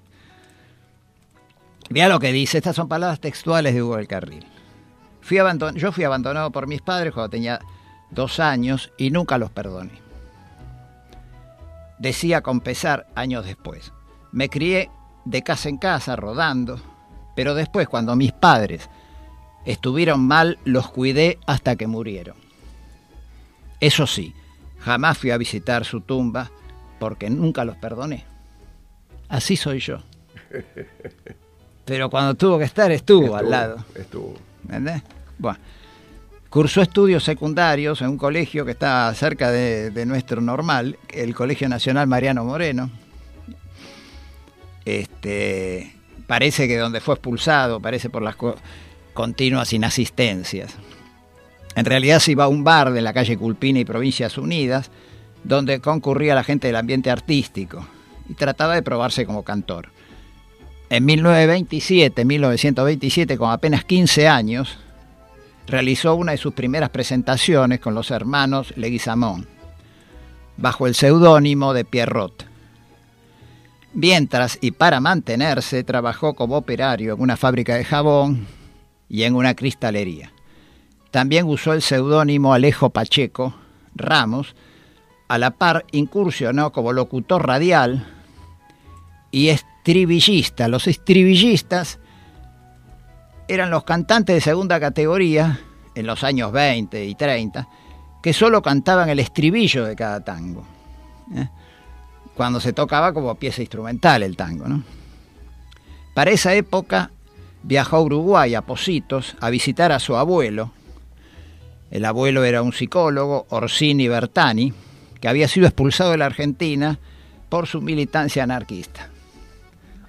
Mira lo que dice, estas son palabras textuales de Hugo del Carril. Fui yo fui abandonado por mis padres cuando tenía dos años y nunca los perdoné. Decía con pesar años después. Me crié de casa en casa, rodando, pero después cuando mis padres estuvieron mal, los cuidé hasta que murieron. Eso sí, jamás fui a visitar su tumba porque nunca los perdoné. Así soy yo. [laughs] Pero cuando tuvo que estar, estuvo, estuvo al lado. Estuvo. ¿Entendés? Bueno. Cursó estudios secundarios en un colegio que está cerca de, de, nuestro normal, el Colegio Nacional Mariano Moreno. Este, parece que donde fue expulsado, parece por las continuas inasistencias. En realidad se iba a un bar de la calle Culpina y Provincias Unidas, donde concurría la gente del ambiente artístico, y trataba de probarse como cantor. En 1927, 1927, con apenas 15 años, realizó una de sus primeras presentaciones con los hermanos Leguizamón, bajo el seudónimo de Pierrot. Mientras y para mantenerse, trabajó como operario en una fábrica de jabón y en una cristalería. También usó el seudónimo Alejo Pacheco Ramos, a la par incursionó como locutor radial y Los estribillistas eran los cantantes de segunda categoría en los años 20 y 30 que solo cantaban el estribillo de cada tango. ¿eh? Cuando se tocaba como pieza instrumental el tango. ¿no? Para esa época viajó a Uruguay, a Positos, a visitar a su abuelo. El abuelo era un psicólogo, Orsini Bertani, que había sido expulsado de la Argentina por su militancia anarquista.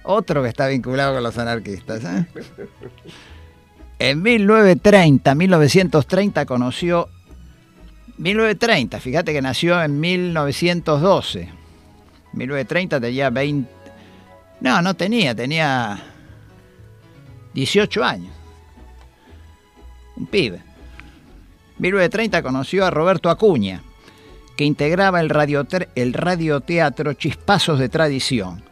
Otro que está vinculado con los anarquistas. ¿eh? En 1930, 1930 conoció 1930, fíjate que nació en 1912. 1930 tenía 20 No, no tenía, tenía 18 años. Un pibe. 1930 conoció a Roberto Acuña, que integraba el, radio, el radioteatro Chispazos de Tradición,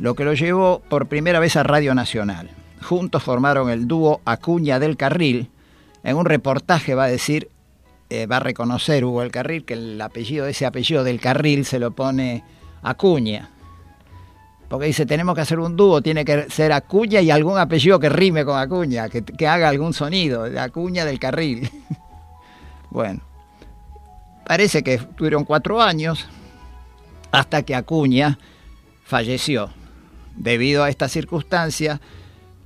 lo que lo llevó por primera vez a Radio Nacional. Juntos formaron el dúo Acuña del Carril. En un reportaje va a decir, eh, va a reconocer Hugo del Carril que el apellido, ese apellido del Carril se lo pone Acuña. Porque dice, tenemos que hacer un dúo, tiene que ser Acuña y algún apellido que rime con Acuña, que, que haga algún sonido, Acuña del Carril. [laughs] bueno, parece que tuvieron cuatro años hasta que Acuña falleció. Debido a esta circunstancia,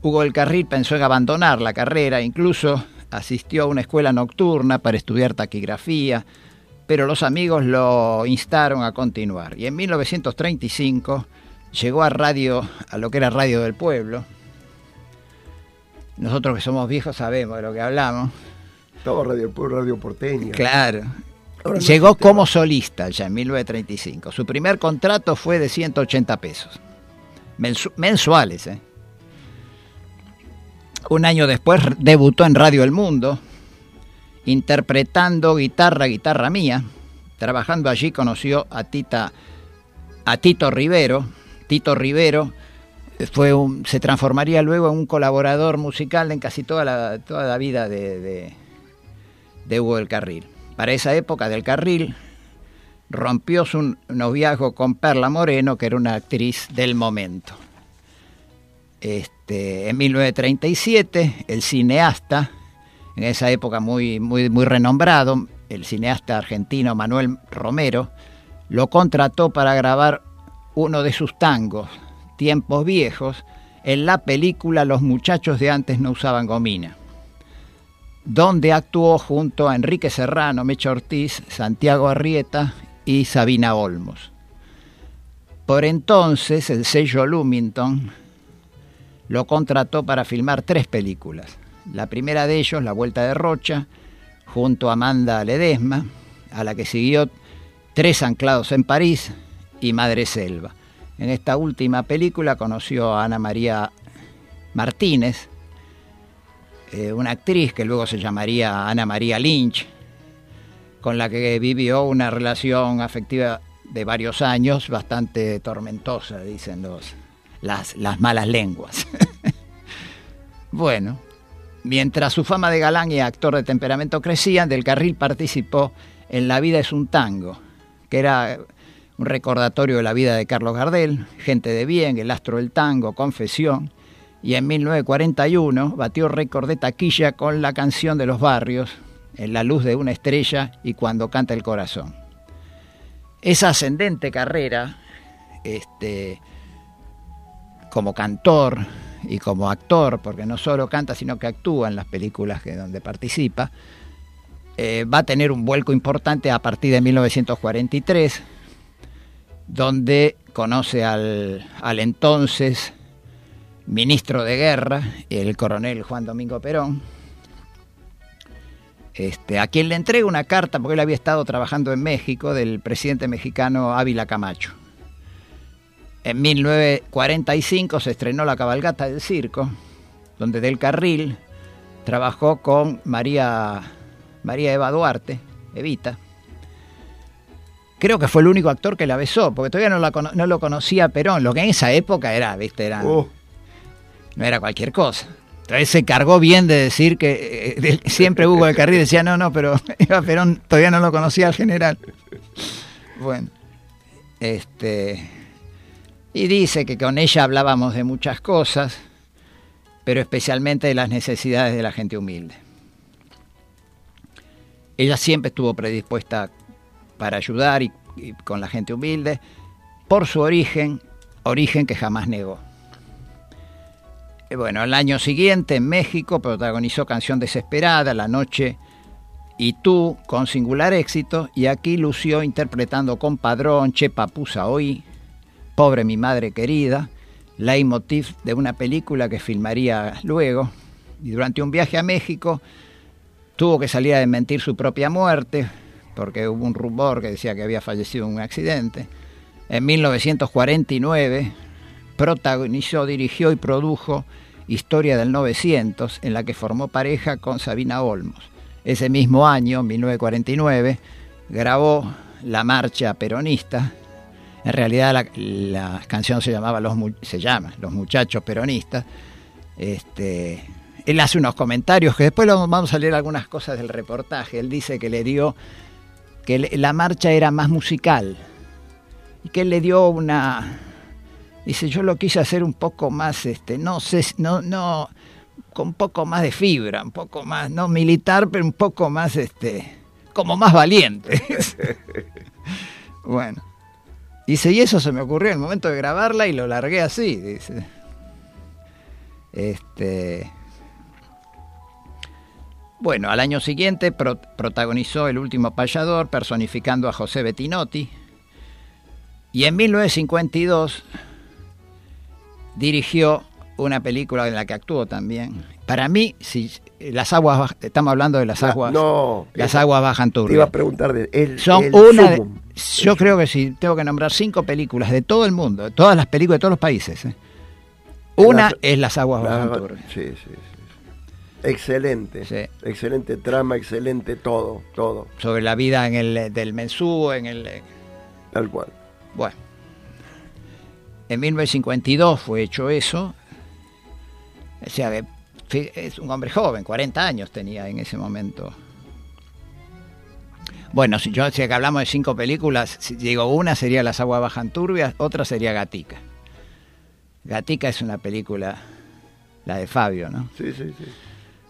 Hugo del Carril pensó en abandonar la carrera, incluso asistió a una escuela nocturna para estudiar taquigrafía, pero los amigos lo instaron a continuar. Y en 1935 llegó a radio, a lo que era Radio del Pueblo. Nosotros que somos viejos sabemos de lo que hablamos. Todo Radio del Pueblo, Radio Porteña. Claro. Ahora llegó no como solista ya en 1935. Su primer contrato fue de 180 pesos. Mensu mensuales, ¿eh? Un año después debutó en Radio El Mundo, interpretando guitarra, guitarra mía. Trabajando allí conoció a Tita, a Tito Rivero. Tito Rivero fue un, se transformaría luego en un colaborador musical en casi toda la, toda la vida de, de, de Hugo del Carril. para esa época del carril, rompió su noviazgo con Perla Moreno, que era una actriz del momento. Este, en 1937, el cineasta, en esa época muy, muy, muy renombrado, el cineasta argentino Manuel Romero, lo contrató para grabar uno de sus tangos, Tiempos Viejos, en la película Los muchachos de antes no usaban gomina, donde actuó junto a Enrique Serrano, Mecha Ortiz, Santiago Arrieta y Sabina Olmos. Por entonces el sello Lumington lo contrató para filmar tres películas. La primera de ellos, La Vuelta de Rocha, junto a Amanda Ledesma, a la que siguió Tres Anclados en París y Madre Selva. En esta última película conoció a Ana María Martínez, eh, una actriz que luego se llamaría Ana María Lynch, con la que vivió una relación afectiva de varios años, bastante tormentosa, dicen los, las, las malas lenguas. [laughs] bueno, mientras su fama de galán y actor de temperamento crecían, Del Carril participó en La vida es un tango, que era un recordatorio de la vida de Carlos Gardel, gente de bien, el astro del tango, confesión, y en 1941 batió récord de taquilla con la canción de los barrios, En la luz de una estrella y cuando canta el corazón. Esa ascendente carrera, este, como cantor y como actor, porque no solo canta, sino que actúa en las películas que, donde participa, eh, va a tener un vuelco importante a partir de 1943, donde conoce al, al entonces ministro de guerra, el coronel Juan Domingo Perón, este, a quien le entrega una carta, porque él había estado trabajando en México, del presidente mexicano Ávila Camacho. En 1945 se estrenó La cabalgata del circo, donde Del Carril trabajó con María, María Eva Duarte, Evita. Creo que fue el único actor que la besó, porque todavía no, la, no lo conocía Perón, lo que en esa época era, viste, era, Oh, no era cualquier cosa. Entonces se cargó bien de decir que eh, siempre Hugo del Carril decía, no, no, pero [laughs] Eva Perón todavía no lo conocía al general. Bueno, este, y dice que con ella hablábamos de muchas cosas, pero especialmente de las necesidades de la gente humilde. Ella siempre estuvo predispuesta para ayudar y, y con la gente humilde por su origen, origen que jamás negó. Bueno, al año siguiente en México protagonizó Canción Desesperada, La Noche y Tú, con singular éxito, y aquí lució interpretando con Padrón, Che Papusa Hoy, Pobre mi madre querida, leitmotiv de una película que filmaría luego, y durante un viaje a México tuvo que salir a desmentir su propia muerte, porque hubo un rumor que decía que había fallecido en un accidente. En 1949 protagonizó, dirigió y produjo Historia del 900, en la que formó pareja con Sabina Olmos. Ese mismo año, 1949, grabó La Marcha Peronista. En realidad la, canción se llamaba Los se llama Los Muchachos Peronistas. Este, él hace unos comentarios que después vamos a leer algunas cosas del reportaje. Él dice que le dio que la marcha era más musical y que él le dio una dice yo lo quise hacer un poco más este no sé no no con un poco más de fibra un poco más no militar pero un poco más este como más valiente. [laughs] Bueno. Dice y eso se me ocurrió en el momento de grabarla y lo largué así dice. Este bueno, al año siguiente pro- protagonizó El último payador, personificando a José Bettinotti. Y en 1952 dirigió una película en la que actuó también. Para mí, si las aguas, estamos hablando de las La- aguas, no, las esa- aguas bajan te iba a preguntar de el, Son el una, de- yo creo que si tengo que nombrar cinco películas de todo el mundo, todas las películas de todos los países. ¿eh? Una Las- es las aguas bajan turbio. sí, sí, sí. Excelente. Excelente trama, excelente todo, todo. Sobre la vida en el del mensú, en el Tal cual. Bueno, en 1952 fue hecho eso. O sea, es un hombre joven, 40 años tenía en ese momento. Bueno, si yo si que hablamos de cinco películas, si digo una sería Las aguas bajan turbias, otra sería Gatica. Gatica es una película, la de Fabio, ¿no? Sí, sí, sí.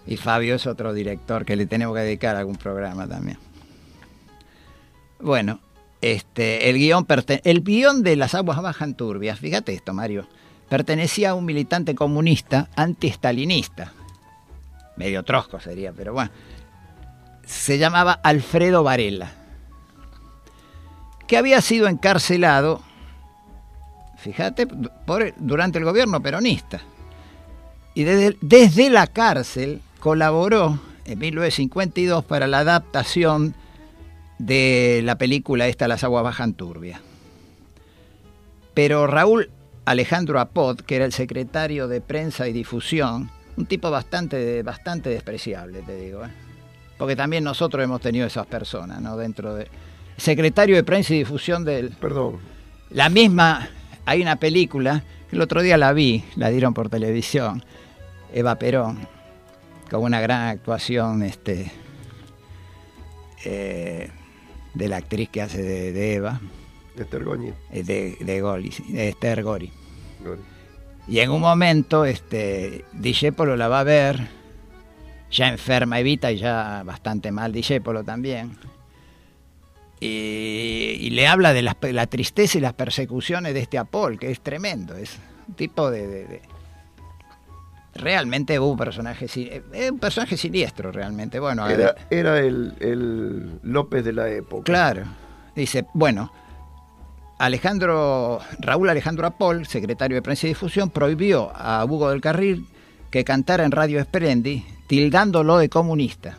Y Fabio es otro director que le tenemos que dedicar a algún programa también. Bueno, este, el guion el de Las aguas bajan turbias, fíjate esto, Mario, pertenecía a un militante comunista anti-estalinista. Medio trosco sería, pero bueno. Se llamaba Alfredo Varela, que había sido encarcelado, fíjate, por, durante el gobierno peronista. Y desde, desde la cárcel colaboró en 1952 para la adaptación de la película esta Las aguas bajan turbia. Pero Raúl Alejandro Apod, que era el secretario de prensa y difusión, un tipo bastante, bastante despreciable, te digo, ¿eh? porque también nosotros hemos tenido esas personas, ¿no? Dentro de secretario de prensa y difusión del. Perdón. La misma, hay una película el otro día la vi, la dieron por televisión, Eva Perón, con una gran actuación, este. Eh, de la actriz que hace de, Eva. Esther Goñi. Eh, de, de, Esther Gori. Y en un momento, este, Discepolo la va a ver, ya enferma Evita y ya bastante mal Discepolo también. Y, le habla de la, la, tristeza y las persecuciones de este Apol, que es tremendo, es un tipo de, realmente un personaje es un personaje siniestro realmente bueno era, era el, el, López de la época. Claro. Dice bueno Alejandro Raúl Alejandro Apol secretario de prensa y difusión prohibió a Hugo del Carril que cantara en Radio Esplendi tildándolo de comunista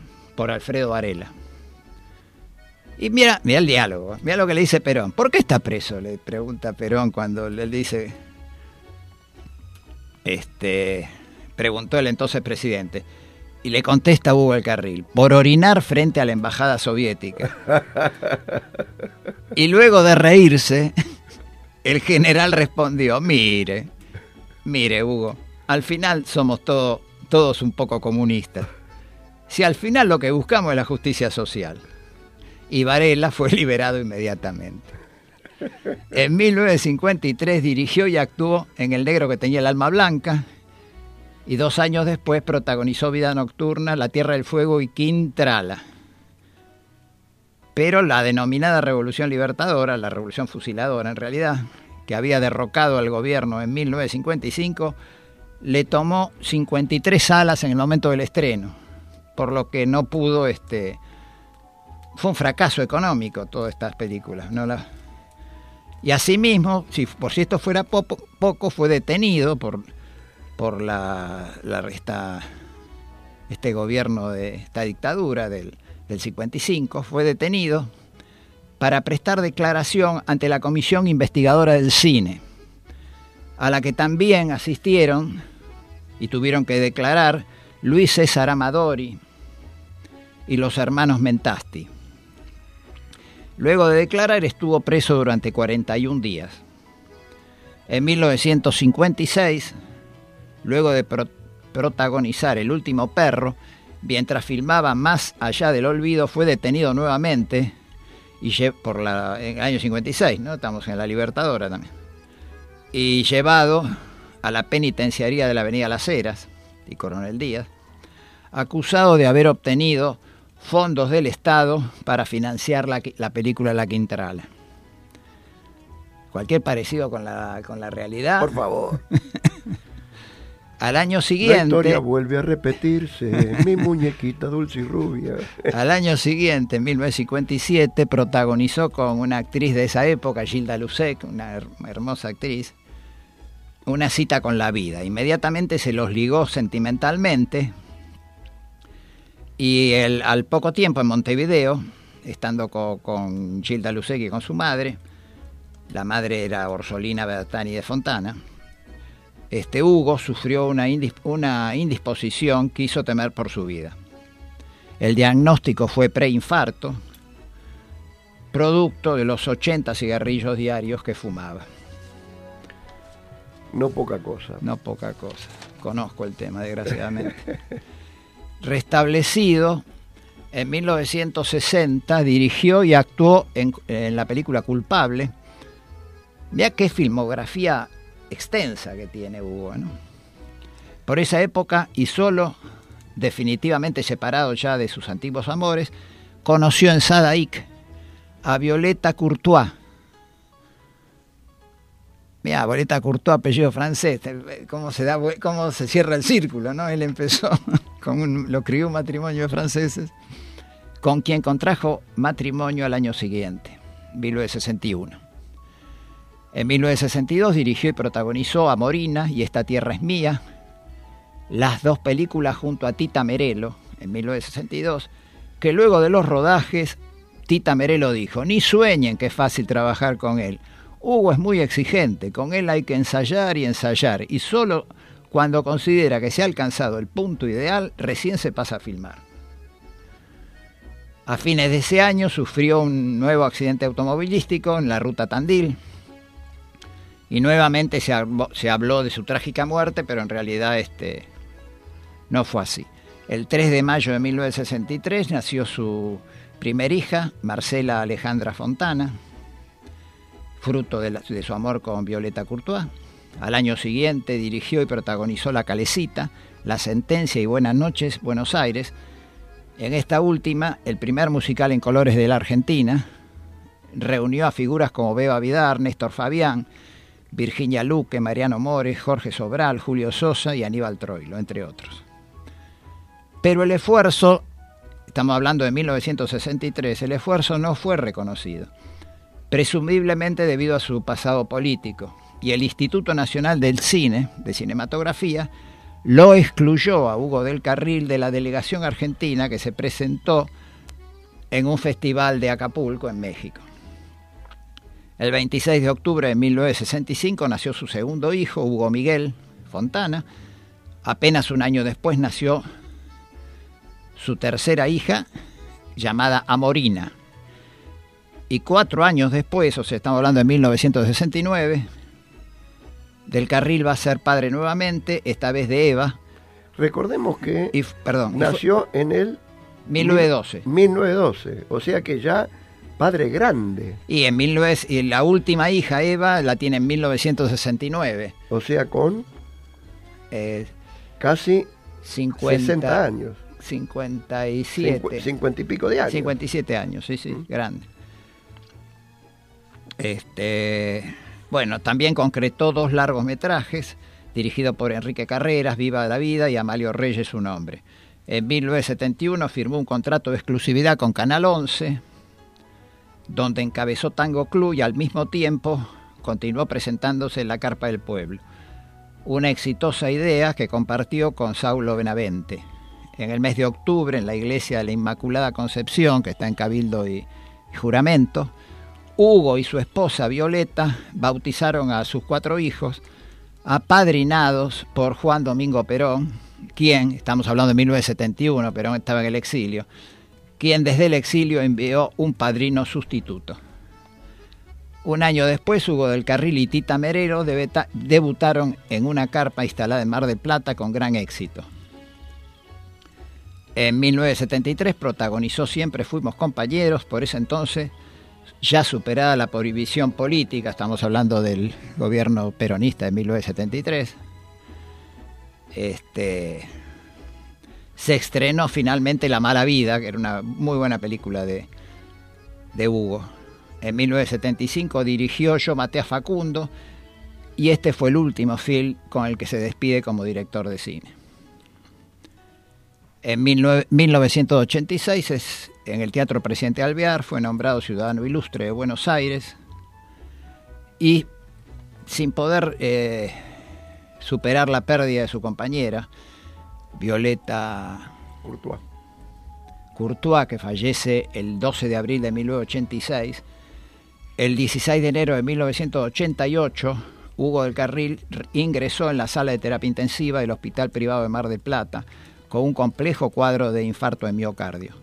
por Alfredo Varela. Y mira, mira el diálogo, mira lo que le dice Perón. ¿Por qué está preso? Le pregunta Perón cuando le dice, este, preguntó el entonces presidente. Y le contesta Hugo el Carril, por orinar frente a la embajada soviética. [laughs] Y luego de reírse, el general respondió, mire, mire Hugo, al final somos todos un poco comunistas si al final lo que buscamos es la justicia social. Y Varela fue [laughs] liberado inmediatamente. En 1953 dirigió y actuó en El negro que tenía el alma blanca y dos años después protagonizó Vida Nocturna, La Tierra del Fuego y Quintrala. Pero la denominada Revolución Libertadora, la Revolución Fusiladora en realidad, que había derrocado al gobierno en 1955, le tomó 53 salas en el momento del estreno por lo que no pudo, este, fue un fracaso económico todas estas películas. ¿no? La, y asimismo, si, por si esto fuera poco, fue detenido por, por la, la este gobierno de esta dictadura del, del 55, fue detenido para prestar declaración ante la Comisión Investigadora del Cine, a la que también asistieron y tuvieron que declarar Luis César Amadori y los hermanos Mentasti. Luego de declarar estuvo preso durante 41 días. En 1956, luego de protagonizar El último perro, mientras filmaba Más allá del olvido, fue detenido nuevamente y por en el año 56, ¿no? Estamos en la Libertadora también. y llevado a la penitenciaría de la Avenida Las Heras y Coronel Díaz, acusado de haber obtenido fondos del Estado para financiar la, la película La Quintrala. Cualquier parecido con la, con la realidad. Por favor. [laughs] Al año La siguiente. historia vuelve a repetirse. [laughs] Mi muñequita dulce y rubia. Al año siguiente, en 1957, protagonizó con una actriz de esa época, Gilda Lucek, una her- hermosa actriz, una cita con la vida. Inmediatamente se los ligó sentimentalmente y el- al poco tiempo en Montevideo, estando co- con, Gilda Lucek y con su madre, la madre era Orsolina Bertani de Fontana, este Hugo sufrió una, indis- una indisposición que hizo temer por su vida. El diagnóstico fue preinfarto, producto de los 80 cigarrillos diarios que fumaba. No poca cosa. No poca cosa. Conozco el tema, desgraciadamente. [laughs] Restablecido, en 1960 dirigió y actuó en, la película Culpable. Vea qué filmografía extensa que tiene Hugo. ¿no? Por esa época, y solo definitivamente separado ya de sus antiguos amores, conoció en Sadaik a Violeta Courtois. Mira, Violeta Courtois, apellido francés, cómo se, da, cómo se cierra el círculo, ¿no? Él empezó con un, lo crió un matrimonio de franceses, con quien contrajo matrimonio al año siguiente, 1961. En 1962 dirigió y protagonizó a Morina y Esta tierra es mía, las dos películas junto a Tita Merelo en 1962, que luego de los rodajes, Tita Merelo dijo, ni sueñen que es fácil trabajar con él. Hugo es muy exigente, con él hay que ensayar y ensayar, y solo cuando considera que se ha alcanzado el punto ideal, recién se pasa a filmar. A fines de ese año sufrió un nuevo accidente automovilístico en la ruta Tandil, y nuevamente se se habló de su trágica muerte, pero en realidad este, no fue así. El 3 de mayo de 1963 nació su primer hija, Marcela Alejandra Fontana, fruto de, de su amor con Violeta Courtois. Al año siguiente dirigió y protagonizó La Calecita, La Sentencia y Buenas noches, Buenos Aires. En esta última, el primer musical en colores de la Argentina, reunió a figuras como Beba Vidar, Néstor Fabián, Virginia Luque, Mariano Mores, Jorge Sobral, Julio Sosa y Aníbal Troilo, entre otros. Pero el esfuerzo, estamos hablando de 1963, el esfuerzo no fue reconocido, presumiblemente debido a su pasado político, y el Instituto Nacional del Cine, de Cinematografía, lo excluyó a Hugo del Carril de la delegación argentina que se presentó en un festival de Acapulco, en México. El 26 de octubre de 1965 nació su segundo hijo, Hugo Miguel Fontana. Apenas un año después nació su tercera hija, llamada Amorina. Y cuatro años después, o sea, estamos hablando de 1969, del Carril va a ser padre nuevamente, esta vez de Eva. Recordemos que Y, perdón, y nació en el 1912. 1912, o sea que ya padre grande, Y en 19 y la última hija, Eva, la tiene en 1969. o sea con Eh, casi 50, 60 años, 57. Cincu- 50 y pico de años. 57 años, sí, sí, grande. Este, bueno, también concretó dos largometrajes dirigidos por Enrique Carreras, Viva la Vida y Amalio Reyes, su nombre. En 1971 firmó un contrato de exclusividad con Canal 11, donde encabezó Tango Club y al mismo tiempo continuó presentándose en la Carpa del Pueblo. Una exitosa idea que compartió con Saulo Benavente. En el mes de octubre, en la iglesia de la Inmaculada Concepción, que está en Cabildo y, y Juramento, Hugo y su esposa Violeta bautizaron a sus cuatro hijos, apadrinados por Juan Domingo Perón, quien, estamos hablando de 1971, Perón estaba en el exilio, quien desde el exilio envió un padrino sustituto. Un año después, Hugo del Carril y Tita Merero debutaron en una carpa instalada en Mar del Plata con gran éxito. En 1973 protagonizó Siempre Fuimos Compañeros, por ese entonces ya superada la prohibición política, estamos hablando del gobierno peronista de 1973, este, se estrenó finalmente La mala vida, que era una muy buena película de, de Hugo. En 1975 dirigió Yo maté a Facundo y este fue el último film con el que se despide como director de cine. En 1986, es, en el Teatro Presidente Alvear, fue nombrado Ciudadano Ilustre de Buenos Aires y sin poder eh, superar la pérdida de su compañera, Violeta Courtois. Courtois, que fallece el 12 de abril de 1986, el 16 de enero de 1988, Hugo del Carril ingresó en la sala de terapia intensiva del Hospital Privado de Mar del Plata con un complejo cuadro de infarto de miocardio.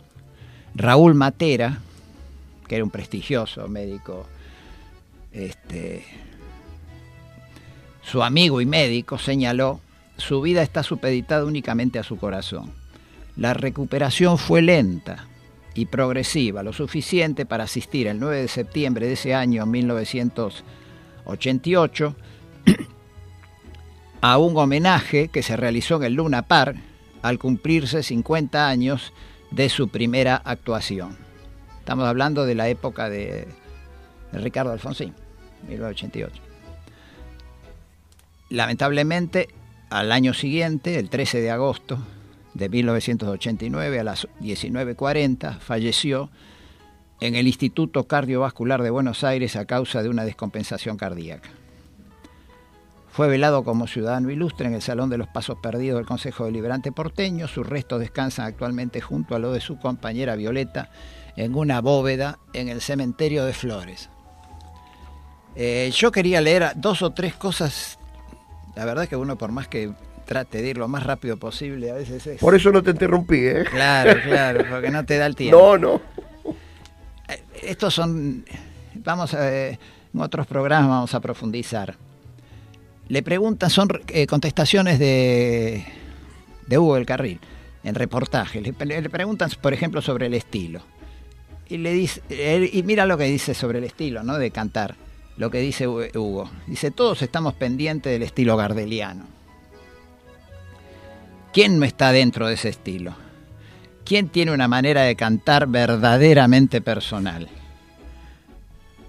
Raúl Matera, que era un prestigioso médico, este, su amigo y médico, señaló, su vida está supeditada únicamente a su corazón. La recuperación fue lenta y progresiva, lo suficiente para asistir el 9 de septiembre de ese año 1988 [clears throat] a un homenaje que se realizó en el Luna Park al cumplirse 50 años de su primera actuación. Estamos hablando de la época de, Ricardo Alfonsín, 1988. Lamentablemente, al año siguiente, el 13 de agosto de 1989, a las 19.40, falleció en el Instituto Cardiovascular de Buenos Aires a causa de una descompensación cardíaca. Fue velado como ciudadano ilustre en el Salón de los Pasos Perdidos del Consejo Deliberante porteño. Sus restos descansan actualmente junto a los de su compañera Violeta en una bóveda en el cementerio de Flores. Eh, yo quería leer dos o tres cosas. La verdad es que uno, por más que trate de ir lo más rápido posible, a veces es... Por eso no te interrumpí, ¿eh? Claro, [laughs] claro, porque no te da el tiempo. No, no. Estos son... Vamos a... En otros programas vamos a profundizar le preguntan, son eh, contestaciones de, de Hugo del Carril, en reportaje. Le, le, preguntan, por ejemplo, sobre el estilo. Y, le dice, y mira lo que dice sobre el estilo, ¿no? De cantar. Lo que dice Hugo. Dice, todos estamos pendientes del estilo gardeliano. ¿Quién no está dentro de ese estilo? ¿Quién tiene una manera de cantar verdaderamente personal?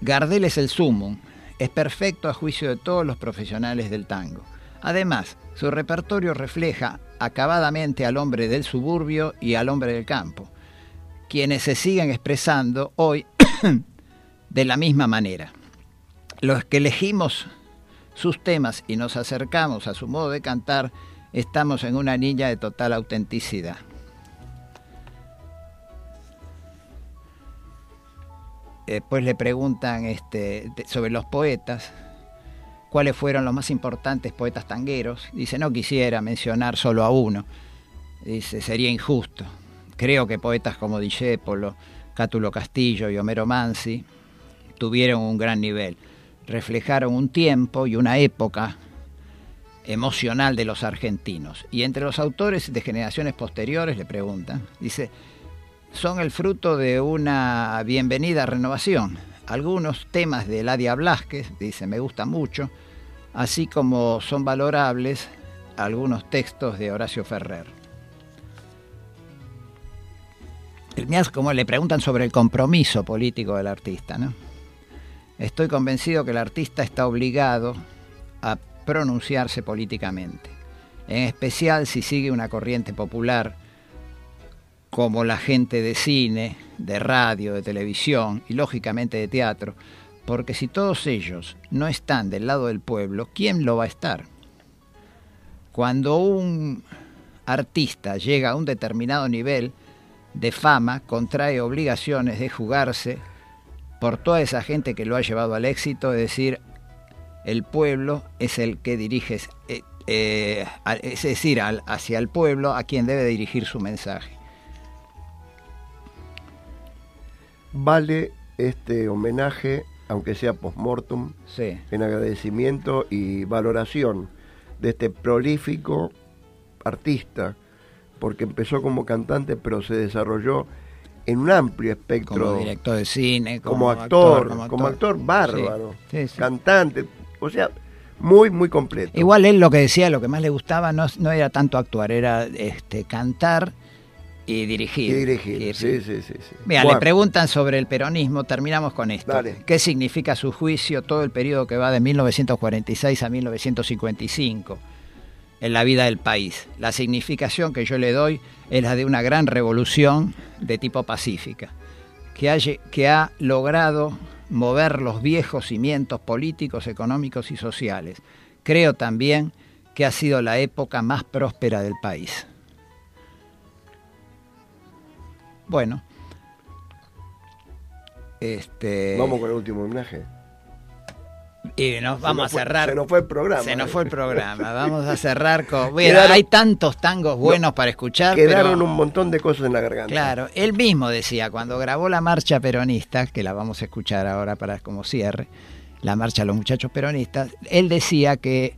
Gardel es el sumum, es perfecto a juicio de todos los profesionales del tango. Además, su repertorio refleja acabadamente al hombre del suburbio y al hombre del campo, quienes se siguen expresando hoy [coughs] de la misma manera. Los que elegimos sus temas y nos acercamos a su modo de cantar, estamos en una niña de total autenticidad. Después le preguntan este, sobre los poetas, cuáles fueron los más importantes poetas tangueros. Dice, no quisiera mencionar solo a uno. Dice, sería injusto. Creo que poetas como Discépolo, Cátulo Castillo y Homero Mansi tuvieron un gran nivel. Reflejaron un tiempo y una época emocional de los argentinos. Y entre los autores de generaciones posteriores le preguntan, dice, son el fruto de una bienvenida renovación. Algunos temas de Ladia Blasquez, dice, me gustan mucho, así como son valorables algunos textos de Horacio Ferrer. Como le preguntan sobre el compromiso político del artista, ¿no? Estoy convencido que el artista está obligado a pronunciarse políticamente, en especial si sigue una corriente popular como la gente de cine, de radio, de televisión y lógicamente de teatro, porque si todos ellos no están del lado del pueblo, ¿quién lo va a estar? Cuando un artista llega a un determinado nivel de fama, contrae obligaciones de jugarse por toda esa gente que lo ha llevado al éxito, es decir, el pueblo es el que dirige, eh, eh, es decir, hacia el pueblo a quien debe dirigir su mensaje. Vale este homenaje, aunque sea post-mortem, sí. en agradecimiento y valoración de este prolífico artista, porque empezó como cantante, pero se desarrolló en un amplio espectro. Como director de cine, como, como actor, actor, como actor, bárbaro, Sí, sí, sí. cantante, o sea, muy, muy completo. Igual él lo que decía, lo que más le gustaba no, no era tanto actuar, era este cantar y dirigir. Y dirigir, sí, sí, sí. sí. Mira, Bueno, le preguntan sobre el peronismo, terminamos con esto. Dale. ¿Qué significa su juicio todo el periodo que va de 1946 a 1955 en la vida del país? La significación que yo le doy es la de una gran revolución de tipo pacífica, que ha logrado mover los viejos cimientos políticos, económicos y sociales. Creo también que ha sido la época más próspera del país. Bueno. Este, Vamos con el último homenaje. y nos vamos nos a cerrar. se nos fue el programa. Se nos fue el programa. [laughs] Vamos a cerrar con. Quedaron- hay tantos tangos buenos para escuchar. Quedaron pero- un montón de cosas en la garganta. Claro, él mismo decía cuando grabó la marcha peronista, que la vamos a escuchar ahora para como cierre, la marcha de los muchachos peronistas, él decía que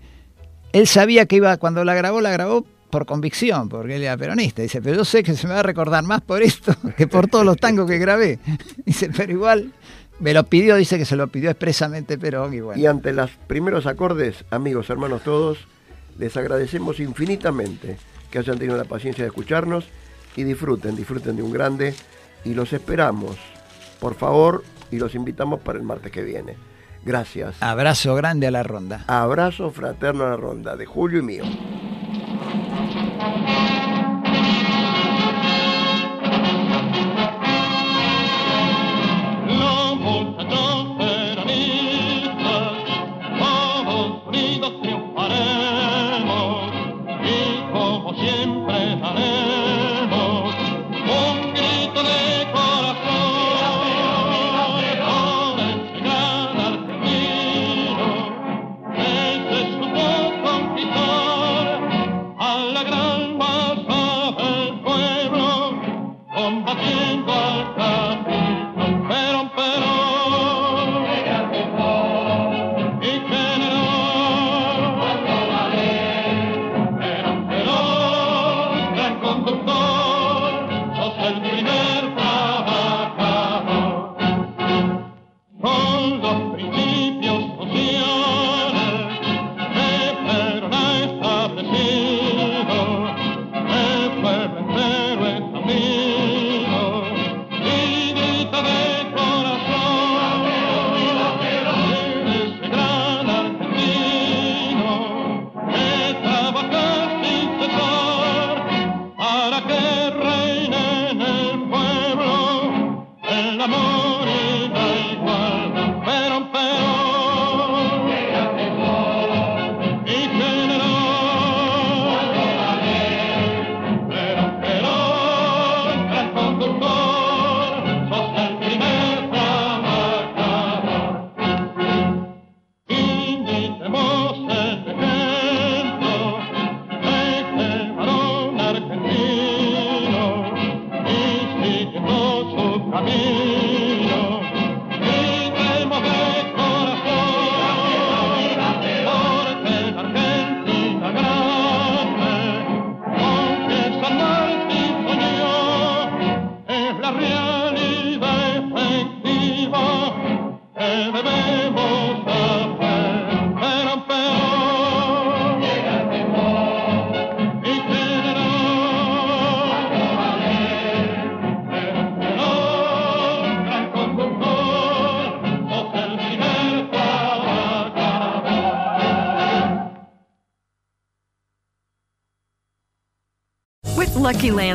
él sabía que iba, cuando la grabó, la grabó por convicción, porque él era peronista. Dice, pero yo sé que se me va a recordar más por esto [laughs] que por todos los tangos que grabé. [laughs] Dice, pero igual me lo pidió, dice que se lo pidió expresamente Perón y bueno. Y ante los primeros acordes, amigos, hermanos todos, les agradecemos infinitamente que hayan tenido la paciencia de escucharnos y disfruten, disfruten de un grande y los esperamos, por favor, y los invitamos para el martes que viene. Gracias. Abrazo grande a la ronda. Abrazo fraterno a la ronda de Julio y mío.